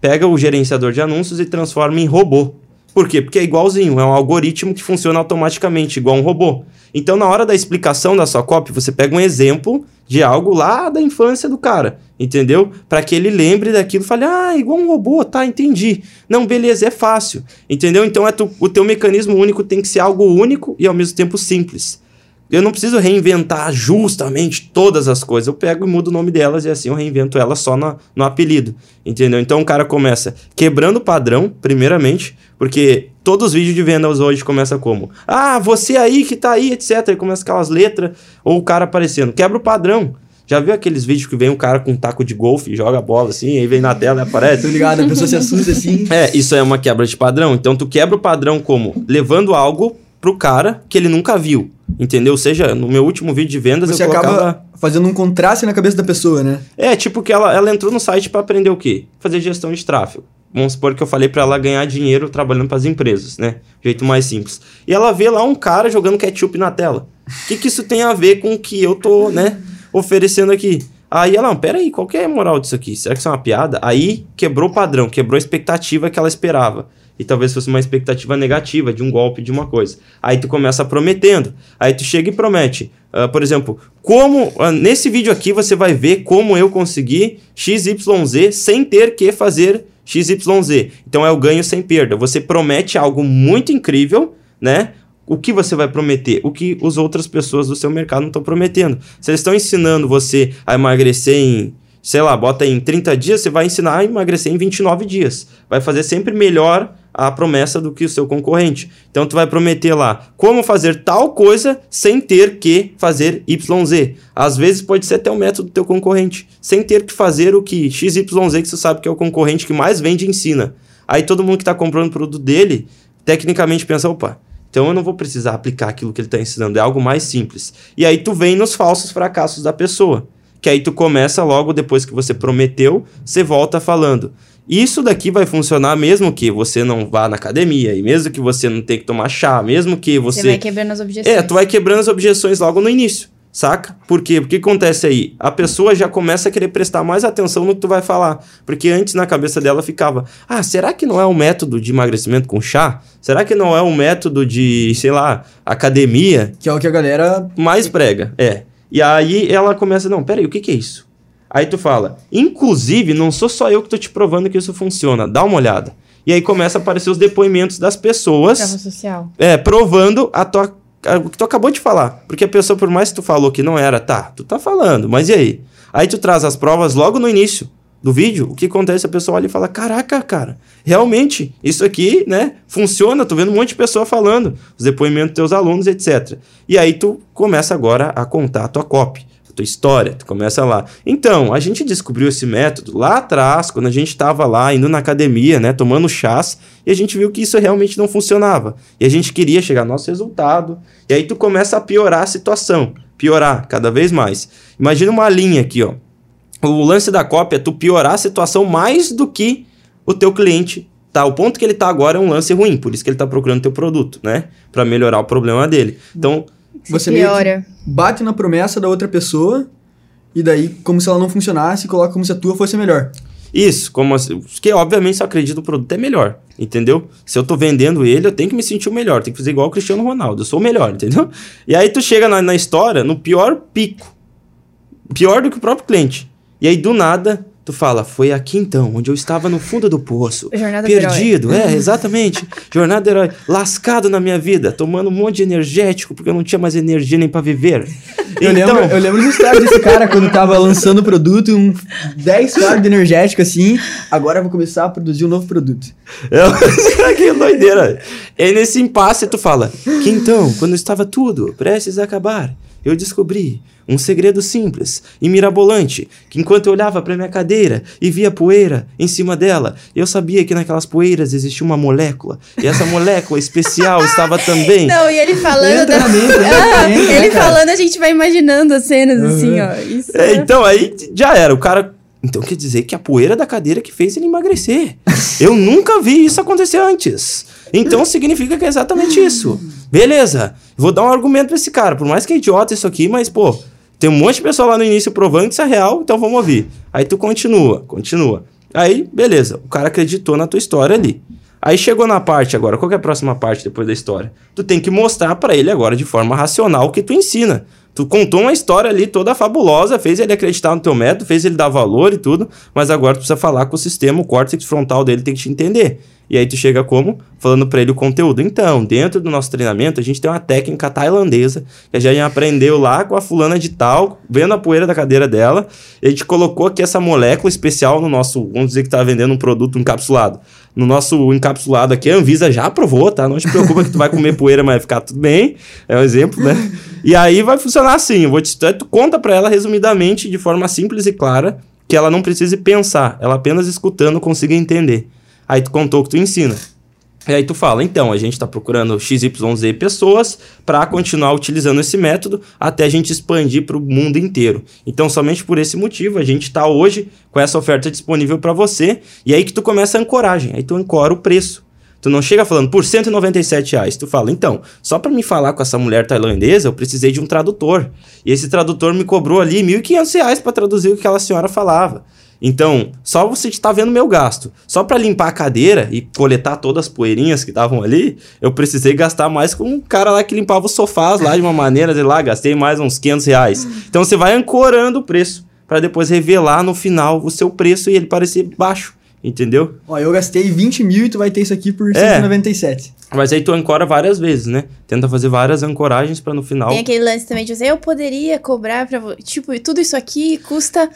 Pega o gerenciador de anúncios e transforma em robô. Por quê? Porque é igualzinho, é um algoritmo que funciona automaticamente, igual um robô. Então, na hora da explicação da sua copy, você pega um exemplo de algo lá da infância do cara, entendeu? Para que ele lembre daquilo e fale, ah, igual um robô, tá, entendi. Não, beleza, é fácil, entendeu? Então, é tu- o teu mecanismo único tem que ser algo único e ao mesmo tempo simples. Eu não preciso reinventar justamente todas as coisas. Eu pego e mudo o nome delas e assim eu reinvento elas só no, no apelido. Entendeu? Então o cara começa quebrando o padrão, primeiramente, porque todos os vídeos de vendas hoje começam como? Ah, você aí que tá aí, etc. E começa aquelas letras, ou o cara aparecendo. Quebra o padrão. Já viu aqueles vídeos que vem um cara com um taco de golfe, joga a bola assim, aí vem na tela e aparece? <laughs> Tô ligado, a pessoa se assusta assim. É, isso é uma quebra de padrão. Então tu quebra o padrão como levando algo pro cara que ele nunca viu. Entendeu? Ou seja, no meu último vídeo de vendas Você eu colocava... acaba fazendo um contraste na cabeça da pessoa, né? É, tipo que ela, ela entrou no site pra aprender o quê? Fazer gestão de tráfego. Vamos supor que eu falei pra ela ganhar dinheiro trabalhando pras empresas, né? Jeito mais simples. E ela vê lá um cara jogando ketchup na tela. O que, que isso tem a ver com o que eu tô, né, oferecendo aqui? Aí ela, não, peraí, qual que é a moral disso aqui? Será que isso é uma piada? Aí quebrou o padrão, quebrou a expectativa que ela esperava. E talvez fosse uma expectativa negativa de um golpe, de uma coisa. Aí tu começa prometendo. Aí tu chega e promete. Uh, por exemplo, como. Uh, nesse vídeo aqui você vai ver como eu consegui XYZ sem ter que fazer XYZ. Então é o ganho sem perda. Você promete algo muito incrível, né? O que você vai prometer? O que as outras pessoas do seu mercado não estão prometendo. Se eles estão ensinando você a emagrecer em, sei lá, bota em 30 dias, você vai ensinar a emagrecer em 29 dias. Vai fazer sempre melhor a promessa do que o seu concorrente. Então tu vai prometer lá como fazer tal coisa sem ter que fazer YZ. Às vezes pode ser até o método do teu concorrente, sem ter que fazer o que XYZ que você sabe que é o concorrente que mais vende e ensina. Aí todo mundo que está comprando o produto dele, tecnicamente pensa, opa, então eu não vou precisar aplicar aquilo que ele está ensinando, é algo mais simples. E aí tu vem nos falsos fracassos da pessoa. Que aí tu começa logo depois que você prometeu, você volta falando. Isso daqui vai funcionar mesmo que você não vá na academia, e mesmo que você não tenha que tomar chá, mesmo que você. Você vai quebrando as objeções. É, tu vai quebrando as objeções logo no início, saca? Por quê? Porque acontece aí? A pessoa já começa a querer prestar mais atenção no que tu vai falar. Porque antes na cabeça dela ficava: ah, será que não é um método de emagrecimento com chá? Será que não é um método de, sei lá, academia? Que é o que a galera. Mais prega, é. E aí ela começa: não, peraí, o que, que é isso? Aí tu fala, inclusive, não sou só eu que tô te provando que isso funciona, dá uma olhada. E aí começa a aparecer os depoimentos das pessoas. Prova social. É, provando a tua, a, o que tu acabou de falar. Porque a pessoa, por mais que tu falou que não era, tá, tu tá falando, mas e aí? Aí tu traz as provas logo no início do vídeo, o que acontece? A pessoa olha e fala: Caraca, cara, realmente, isso aqui, né, funciona. Tô vendo um monte de pessoa falando, os depoimentos dos teus alunos, etc. E aí tu começa agora a contar a tua copy tua história, tu começa lá. Então, a gente descobriu esse método lá atrás, quando a gente estava lá indo na academia, né, tomando chás, e a gente viu que isso realmente não funcionava. E a gente queria chegar ao nosso resultado. E aí tu começa a piorar a situação, piorar cada vez mais. Imagina uma linha aqui, ó. O lance da cópia é tu piorar a situação mais do que o teu cliente tá, o ponto que ele tá agora é um lance ruim, por isso que ele tá procurando teu produto, né? Para melhorar o problema dele. Então, você meio que bate na promessa da outra pessoa e daí, como se ela não funcionasse, coloca como se a tua fosse melhor. Isso, como assim, que obviamente se eu acredito que o produto é melhor, entendeu? Se eu tô vendendo ele, eu tenho que me sentir o melhor, tenho que fazer igual o Cristiano Ronaldo, eu sou o melhor, entendeu? E aí tu chega na, na história no pior pico, pior do que o próprio cliente. E aí do nada Tu fala, foi aqui então, onde eu estava no fundo do poço. Jornada perdido, do herói. é, <laughs> exatamente. Jornada do herói. Lascado na minha vida, tomando um monte de energético, porque eu não tinha mais energia nem para viver. Eu, então... lembro, eu lembro de história desse cara quando tava lançando o produto, um 10 fardos de energético assim. Agora eu vou começar a produzir um novo produto. É, <laughs> que doideira. E aí nesse impasse tu fala, que então, quando estava tudo prestes a acabar, eu descobri um segredo simples e mirabolante, que enquanto eu olhava para minha cadeira e via poeira em cima dela, eu sabia que naquelas poeiras existia uma molécula, e essa molécula especial estava <laughs> também. Não, e ele falando. Da... ah, <laughs> ele falando, a gente vai imaginando as cenas uhum. assim, ó. Isso é, então, aí já era. O cara então quer dizer que a poeira da cadeira que fez ele emagrecer. Eu nunca vi isso acontecer antes. Então significa que é exatamente isso. Beleza, vou dar um argumento pra esse cara. Por mais que é idiota isso aqui, mas, pô, tem um monte de pessoal lá no início provando que isso é real, então vamos ouvir. Aí tu continua, continua. Aí, beleza, o cara acreditou na tua história ali. Aí chegou na parte agora, qual é a próxima parte depois da história? Tu tem que mostrar para ele agora de forma racional o que tu ensina. Tu contou uma história ali toda fabulosa, fez ele acreditar no teu método, fez ele dar valor e tudo, mas agora tu precisa falar com o sistema, o córtex frontal dele tem que te entender. E aí tu chega como? Falando para ele o conteúdo. Então, dentro do nosso treinamento, a gente tem uma técnica tailandesa que a gente aprendeu lá com a fulana de tal, vendo a poeira da cadeira dela. A gente colocou aqui essa molécula especial no nosso, vamos dizer que tá vendendo um produto encapsulado. No nosso encapsulado aqui, a Anvisa já aprovou, tá? Não te preocupa que tu vai comer poeira, mas vai ficar tudo bem. É um exemplo, né? E aí vai funcionar assim. Eu vou te, tu conta para ela resumidamente, de forma simples e clara, que ela não precise pensar, ela apenas escutando consiga entender. Aí tu contou o que tu ensina. E aí tu fala, então, a gente está procurando XYZ pessoas para continuar utilizando esse método até a gente expandir para o mundo inteiro. Então, somente por esse motivo, a gente está hoje com essa oferta disponível para você. E aí que tu começa a ancoragem, aí tu ancora o preço. Tu não chega falando por 197 reais. Tu fala, então, só para me falar com essa mulher tailandesa, eu precisei de um tradutor. E esse tradutor me cobrou ali 1.500 reais para traduzir o que aquela senhora falava. Então, só você está vendo meu gasto. Só para limpar a cadeira e coletar todas as poeirinhas que estavam ali, eu precisei gastar mais com um cara lá que limpava os sofás lá de uma maneira, sei lá, gastei mais uns 500 reais. Então você vai ancorando o preço para depois revelar no final o seu preço e ele parecer baixo. Entendeu? Ó, eu gastei 20 mil e tu vai ter isso aqui por É. 197. Mas aí tu ancora várias vezes, né? Tenta fazer várias ancoragens para no final. Tem aquele lance também de dizer, eu poderia cobrar pra você. Tipo, tudo isso aqui custa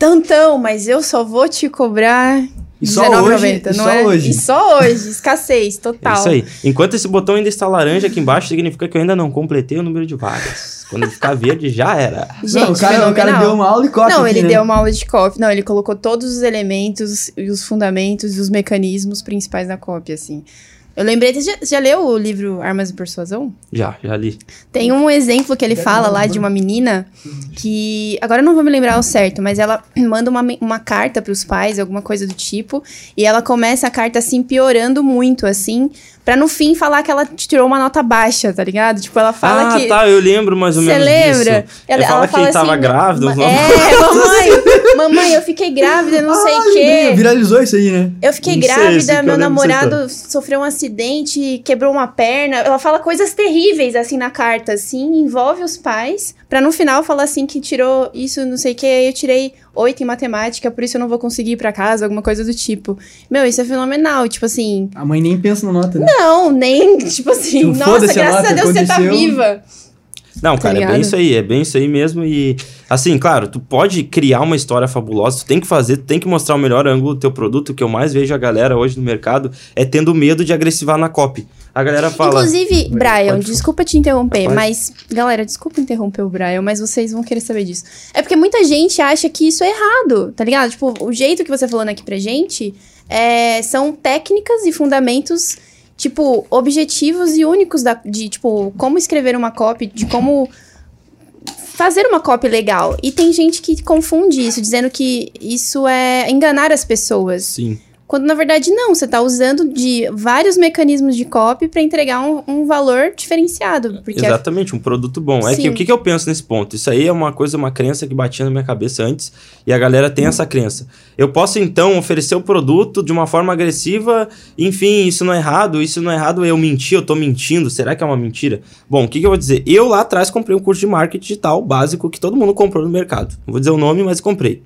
tantão, mas eu só vou te cobrar E só R$19,90, hoje, e não só é? hoje. E só hoje, escassez É total. isso aí. Enquanto esse botão ainda está laranja aqui embaixo, significa que eu ainda não completei o número de vagas. Quando ele ficar verde, já era. Gente, <laughs> não, o cara, não, o cara deu uma aula de cópia Não, aqui, ele né? deu uma aula de cópia. Não, ele colocou todos os elementos e os fundamentos e os mecanismos principais da cópia, assim. Eu lembrei, você já, já leu o livro Armas e Persuasão? Já, já li. Tem um exemplo que ele fala lá de uma menina que. Agora eu não vou me lembrar ao certo, mas ela <clears throat> manda uma, uma carta pros pais, alguma coisa do tipo, e ela começa a carta assim, piorando muito, assim, pra no fim falar que ela tirou uma nota baixa, tá ligado? Tipo, ela fala ah, que. tá, eu lembro mais ou Você menos lembra? disso. Ela, fala que tava assim, grávida. ma- É, mamãe, mamãe, eu fiquei grávida, não sei o quê. Viralizou isso aí, né? Eu fiquei Não grávida, meu namorado sofreu um acidente, quebrou uma perna. Ela fala coisas terríveis assim na carta, assim, envolve os pais, pra no final falar assim que tirou isso, não sei o que, aí eu tirei oito em matemática, por isso eu não vou conseguir ir pra casa, alguma coisa do tipo. Meu, isso é fenomenal, tipo assim, A mãe nem pensa na nota, né? não, nem, tipo assim, Tipo, nossa, a graças nota, a Deus você tá aconteceu. viva. Não, Tá cara, é bem isso aí, é bem isso aí mesmo. E, assim, claro, tu pode criar uma história fabulosa, tu tem que fazer, tu tem que mostrar o melhor ângulo do teu produto. O que eu mais vejo a galera hoje no mercado é tendo medo de agressivar na copy. A galera fala. Inclusive, Brian, desculpa te interromper, Pode. mas. Galera, desculpa interromper o Brian, mas vocês vão querer saber disso. É porque muita gente acha que isso é errado, tá ligado? Tipo, o jeito que você falando aqui pra gente é, são técnicas e fundamentos, tipo, objetivos e únicos da, de, tipo, como escrever uma copy, de como fazer uma copy legal. E tem gente que confunde isso, dizendo que isso é enganar as pessoas. Sim. Quando na verdade não, você tá usando de vários mecanismos de copy pra entregar um, um valor diferenciado. A- Exatamente, um produto bom. É que Sim. o que, que eu penso nesse ponto? Isso aí é uma coisa, uma crença que batia na minha cabeça antes e a galera tem essa crença. Eu posso então oferecer o produto de uma forma agressiva, enfim, isso não é errado, isso não é errado, eu mentir, eu tô mentindo, será que é uma mentira? Bom, o que, que eu vou dizer? Eu lá atrás comprei um curso de marketing digital básico que todo mundo comprou no mercado. Não vou dizer o nome, mas comprei.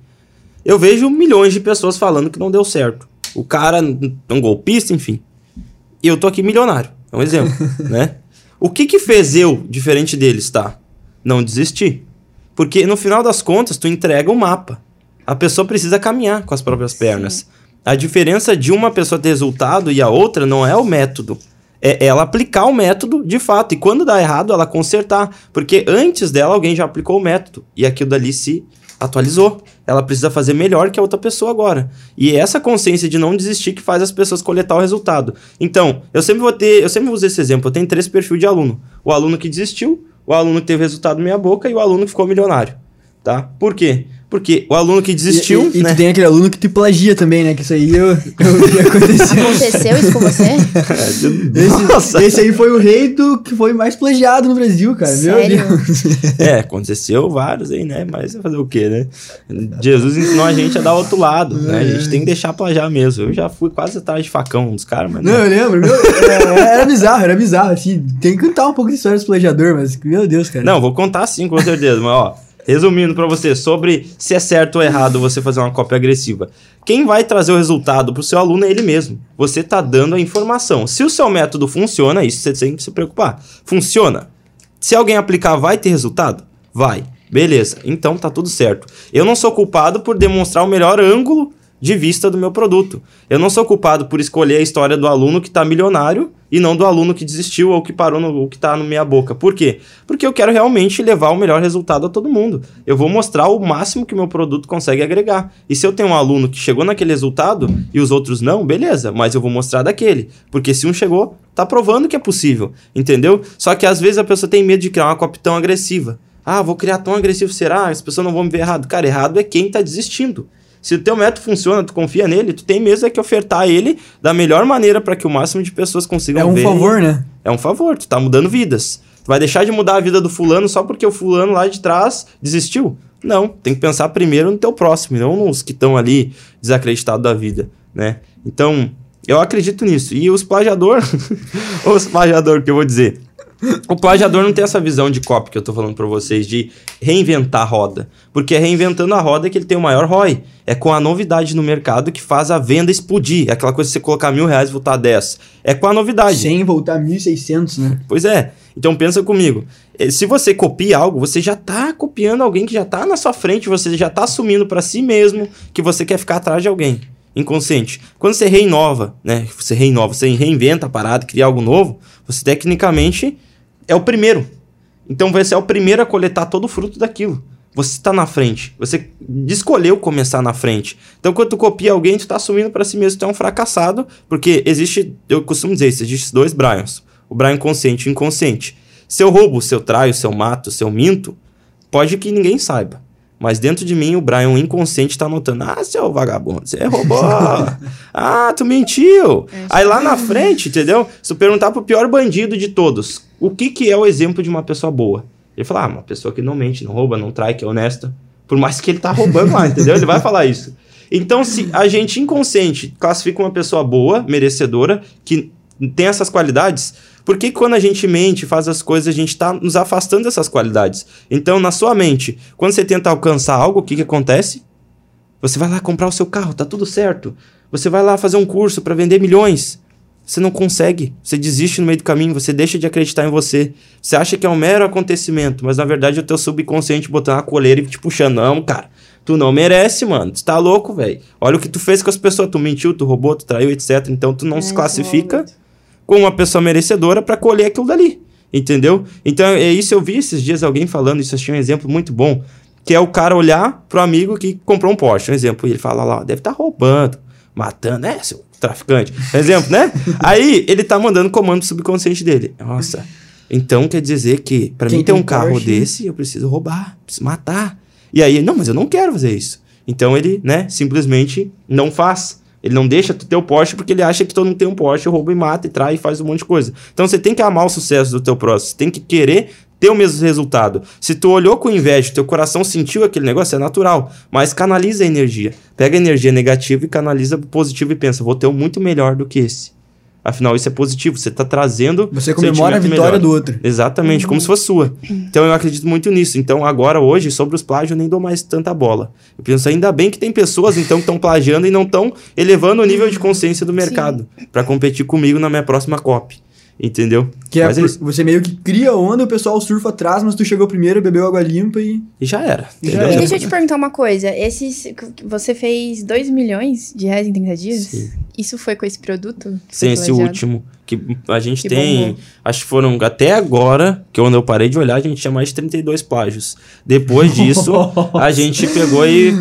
Eu vejo milhões de pessoas falando que não deu certo. O cara é um golpista, enfim. E eu tô aqui milionário. É um exemplo, <laughs> né? O que que fez eu diferente deles, tá? Não desistir. Porque no final das contas, tu entrega o mapa. A pessoa precisa caminhar com as próprias pernas. A diferença de uma pessoa ter resultado e a outra não é o método. É ela aplicar o método de fato. E quando dá errado, ela consertar. Porque antes dela, alguém já aplicou o método. E aquilo dali se atualizou. Ela precisa fazer melhor que a outra pessoa agora. E é essa consciência de não desistir que faz as pessoas coletar o resultado. Então, eu sempre vou ter, eu sempre uso esse exemplo. Eu tenho três perfis de aluno: o aluno que desistiu, o aluno que teve resultado meia boca e o aluno que ficou milionário. Tá? Por quê? Porque o aluno que desistiu, E, e, e né? tu tem aquele aluno que te plagia também, né? Que isso aí eu, eu vi <laughs> acontecer. Aconteceu isso com você? <laughs> Nossa! Esse, esse aí foi o rei do que foi mais plagiado no Brasil, cara. Sério? Meu Deus. É, aconteceu vários aí, né? Mas vai fazer o quê, né? Jesus ensinou a gente a dar outro lado, né? A gente tem que deixar plagiar mesmo. Eu já fui quase atrás de facão dos caras, mas Não, não. eu lembro. Meu, é, era bizarro, era bizarro, assim. Tem que contar um pouco de história dos plagiador, mas, meu Deus, cara. Não, vou contar sim, com certeza. Mas, ó, resumindo pra você, sobre se é certo ou errado você fazer uma cópia agressiva. Quem vai trazer o resultado pro seu aluno é ele mesmo. Você tá dando a informação. Se o seu método funciona, isso você tem que se preocupar. Funciona. Se alguém aplicar, vai ter resultado? Vai. Beleza. Então tá tudo certo. Eu não sou culpado por demonstrar o melhor ângulo de vista do meu produto. Eu não sou culpado por escolher a história do aluno que tá milionário e não do aluno que desistiu ou que parou no ou que tá no meia boca. Por quê? Porque eu quero realmente levar o melhor resultado a todo mundo. Eu vou mostrar o máximo que o meu produto consegue agregar. E se eu tenho um aluno que chegou naquele resultado e os outros não, beleza, mas eu vou mostrar daquele. Porque se um chegou, tá provando que é possível, entendeu? Só que às vezes a pessoa tem medo de criar uma copy tão agressiva. Ah, vou criar tão agressivo, será? As pessoas não vão me ver errado. Cara, errado é quem tá desistindo. Se o teu método funciona, tu confia nele, tu tem mesmo é que ofertar ele da melhor maneira para que o máximo de pessoas consigam É um ver. favor, né? É um favor, tu tá mudando vidas. Tu vai deixar de mudar a vida do fulano só porque o fulano lá de trás desistiu? Não, tem que pensar primeiro no teu próximo, não nos que estão ali desacreditados da vida, né? Então, eu acredito nisso. E os plagiador, os plagiador que eu vou dizer, <laughs> o plagiador não tem essa visão de copy que eu tô falando pra vocês, de reinventar a roda. Porque é reinventando a roda que ele tem o maior ROI. É com a novidade no mercado que faz a venda explodir. É aquela coisa de você colocar mil reais e voltar 10. É com a novidade. Sem voltar 1.600, né? Pois é. Então pensa comigo. Eh, Se você copia algo, você já tá copiando alguém que já tá na sua frente, você já tá assumindo pra si mesmo que você quer ficar atrás de alguém. Inconsciente. Quando você reinova, né? Você reinova, você reinventa a parada, cria algo novo, você tecnicamente é o primeiro. Então você é o primeiro a coletar todo o fruto daquilo. Você está na frente. Você escolheu começar na frente. Então, quando tu copia alguém, tu tá assumindo pra si mesmo que tu é um fracassado, porque existe, eu costumo dizer isso, existe dois Brians. O Brian consciente e o inconsciente. Se eu roubo, se eu traio, se eu mato, se eu minto, pode que ninguém saiba. Mas dentro de mim, o Brian inconsciente tá notando: Ah, seu vagabundo, você roubou. <laughs> ah, tu mentiu. Aí lá na frente, entendeu? Se eu perguntar pro pior bandido de todos, o que, que é o exemplo de uma pessoa boa? Ele fala: Ah, uma pessoa que não mente, não rouba, não trai, que é honesta. Por mais que ele tá roubando lá, entendeu? Ele vai falar isso. Então, se a gente inconsciente classifica uma pessoa boa, merecedora, que tem essas qualidades, por que quando a gente mente, faz as coisas, a gente está nos afastando dessas qualidades? Então, na sua mente, quando você tenta alcançar algo, o que, que acontece? Você vai lá comprar o seu carro, tá tudo certo. Você vai lá fazer um curso para vender milhões. Você não consegue. Você desiste no meio do caminho, você deixa de acreditar em você. Você acha que é um mero acontecimento, mas na verdade é o teu subconsciente botando a coleira e te puxando. Não, cara. Tu não merece, mano. Tu tá louco, velho. Olha o que tu fez com as pessoas. Tu mentiu, tu roubou, tu traiu, etc. Então tu não É, se classifica como uma pessoa merecedora para colher aquilo dali. Entendeu? Então, é isso eu vi esses dias alguém falando, isso eu achei um exemplo muito bom, que é o cara olhar pro amigo que comprou um Porsche, um exemplo, e ele fala lá, deve estar roubando, matando, é, seu traficante. Exemplo, né? <laughs> Aí ele tá mandando comando pro subconsciente dele. Nossa. Então quer dizer que para mim ter tem um carro Porsche- desse, eu preciso roubar, preciso matar. E aí, não, mas eu não quero fazer isso. Então ele, né, simplesmente não faz. Ele não deixa tu ter o Porsche porque ele acha que todo mundo tem um Porsche, rouba e mata e trai e faz um monte de coisa. Então você tem que amar o sucesso do teu próximo, você tem que querer ter o mesmo resultado. Se tu olhou com inveja, teu coração sentiu aquele negócio, é natural, mas canaliza a energia. Pega a energia negativa e canaliza pro positivo e pensa, vou ter um muito melhor do que esse. Afinal, isso é positivo, você tá trazendo Você comemora a vitória melhor. do outro. Exatamente, como se fosse sua. Então eu acredito muito nisso. Então agora, hoje, sobre os plágios, eu nem dou mais tanta bola. Eu penso, ainda bem que tem pessoas então que estão plagiando e não estão elevando o nível de consciência do mercado para competir comigo na minha próxima copy. Entendeu? Que é, Mas é você meio que cria onda, o pessoal surfa atrás, mas tu chegou primeiro, bebeu água limpa e. E já era. E já? E É. deixa eu te perguntar uma coisa. Esses, você fez 2 milhões de reais em 30 dias? Sim. Isso foi com esse produto? Sem esse último. Que a gente Que tem. bombou. Acho que foram até agora, que quando eu parei de olhar, a gente tinha mais de 32 plágios. Depois <laughs> disso, a gente pegou e.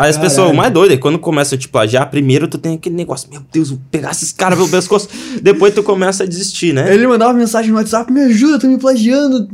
As pessoas, o mais doido é quando começa a te plagiar, primeiro tu tem aquele negócio, meu Deus, vou pegar esses caras pelo pescoço. Depois tu começa a desistir, né? Ele mandava mensagem no WhatsApp, me ajuda, tô me plagiando.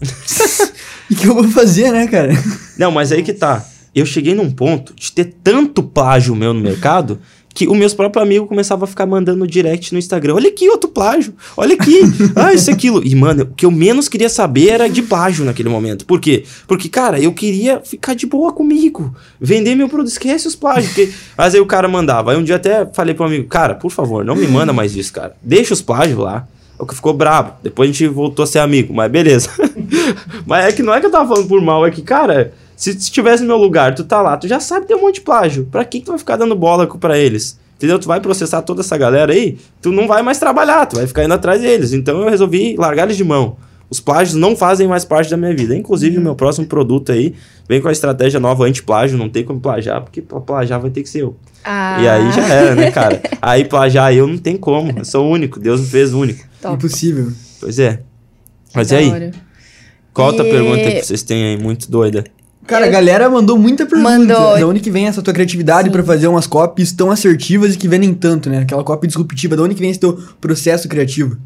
<laughs> E que eu vou fazer, né, cara? Não, mas aí que tá. Eu cheguei num ponto de ter tanto plágio meu no mercado que os meus próprios amigos começavam a ficar mandando direct no Instagram. Olha aqui, outro plágio. Olha aqui. <laughs> ah, isso aquilo. E, mano, o que eu menos queria saber era de plágio naquele momento. Por quê? Porque, cara, eu queria ficar de boa comigo. Vender meu produto. Esquece os plágios. Porque... Mas aí o cara mandava. Aí um dia até falei pro amigo, cara, por favor, não me manda mais isso, cara. Deixa os plágios lá. O que ficou bravo. Depois a gente voltou a ser amigo, mas beleza. <laughs> mas é que não é que eu tava falando por mal, é que, cara, se se estivesse no meu lugar, tu tá lá, tu já sabe ter um monte de plágio. Pra que, que tu vai ficar dando bola pra eles? Entendeu? Tu vai processar toda essa galera aí, tu não vai mais trabalhar, tu vai ficar indo atrás deles. Então eu resolvi largar eles de mão. Os plágios não fazem mais parte da minha vida. Inclusive, o meu próximo produto aí vem com a estratégia nova anti-plágio. Não tem como plagiar, porque pra plagiar vai ter que ser eu. Ah, E aí já era, né, cara? <laughs> Aí plagiar eu não tem como. Eu sou único. Deus me fez único. top. Impossível. Pois é. Mas e aí? Qual outra E- pergunta que vocês têm aí muito doida? Cara, a Eu- galera mandou muita pergunta. Mandou. Da onde que vem essa tua criatividade pra fazer umas copies tão assertivas e que vendem tanto, né? Aquela copy disruptiva. Da onde que vem esse teu processo criativo?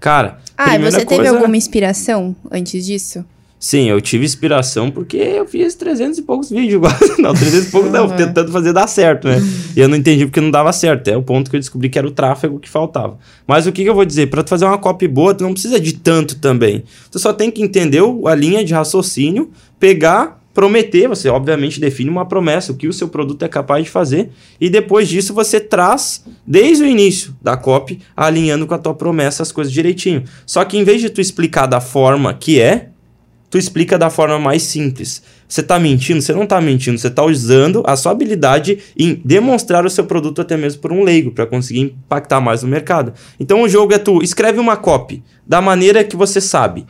Cara, Ah, primeira você teve coisa- alguma inspiração antes disso? Sim, eu tive inspiração porque eu fiz 300 e poucos vídeos quase. <laughs> Não, 300 e poucos não, Uhum. tentando fazer dar certo, né? E eu não entendi porque não dava certo. É o ponto que eu descobri que era o tráfego que faltava. Mas o que, que eu vou dizer? Para tu fazer uma copy boa, tu não precisa de tanto também. Tu só tem que entender o- a linha de raciocínio, pegar, prometer. Você, obviamente, define uma promessa, o que o seu produto é capaz de fazer. E depois disso, você traz, desde o início da copy, alinhando com a tua promessa as coisas direitinho. Só que em vez de tu explicar da forma que é, tu explica da forma mais simples. Você tá mentindo? Você não tá mentindo, você tá usando a sua habilidade em demonstrar o seu produto até mesmo por um leigo, para conseguir impactar mais no mercado. Então o jogo é tu escreve uma copy da maneira que você sabe.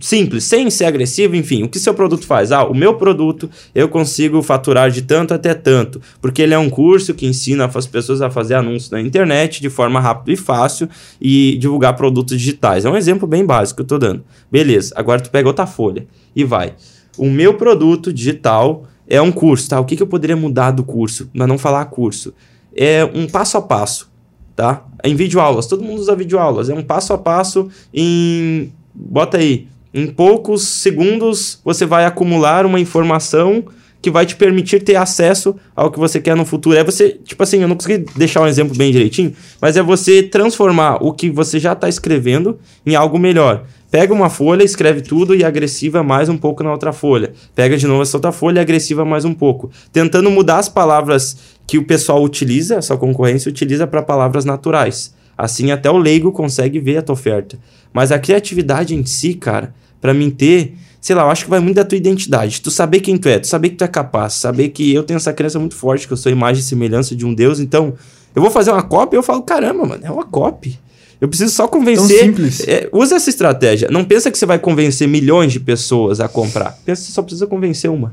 Simples, sem ser agressivo, enfim, o que seu produto faz? Ah, o meu produto eu consigo faturar de tanto até tanto, porque ele é um curso que ensina as pessoas a fazer anúncios na internet de forma rápida e fácil e divulgar produtos digitais. É um exemplo bem básico que eu tô dando. Beleza, agora tu pega outra folha e vai. O meu produto digital é um curso, tá? O que, que eu poderia mudar do curso? Mas não falar curso. É um passo a passo, tá? Em videoaulas, todo mundo usa videoaulas. É um passo a passo em. Bota aí. Em poucos segundos você vai acumular uma informação que vai te permitir ter acesso ao que você quer no futuro. É você, tipo assim, eu não consegui deixar um exemplo bem direitinho, mas é você transformar o que você já está escrevendo em algo melhor. Pega uma folha, escreve tudo e agressiva mais um pouco na outra folha. Pega de novo essa outra folha e agressiva mais um pouco. Tentando mudar as palavras que o pessoal utiliza, sua concorrência utiliza para palavras naturais. Assim até o leigo consegue ver a tua oferta. Mas a criatividade em si, cara, para mim ter, sei lá, eu acho que vai muito da tua identidade. Tu saber quem tu é, tu saber que tu é capaz, saber que eu tenho essa crença muito forte, que eu sou imagem e semelhança de um Deus, então eu vou fazer uma cópia e eu falo, caramba, mano, é uma cópia. Eu preciso só convencer. Tão simples. É, usa essa estratégia. Não pensa que você vai convencer milhões de pessoas a comprar. Pensa que você só precisa convencer uma.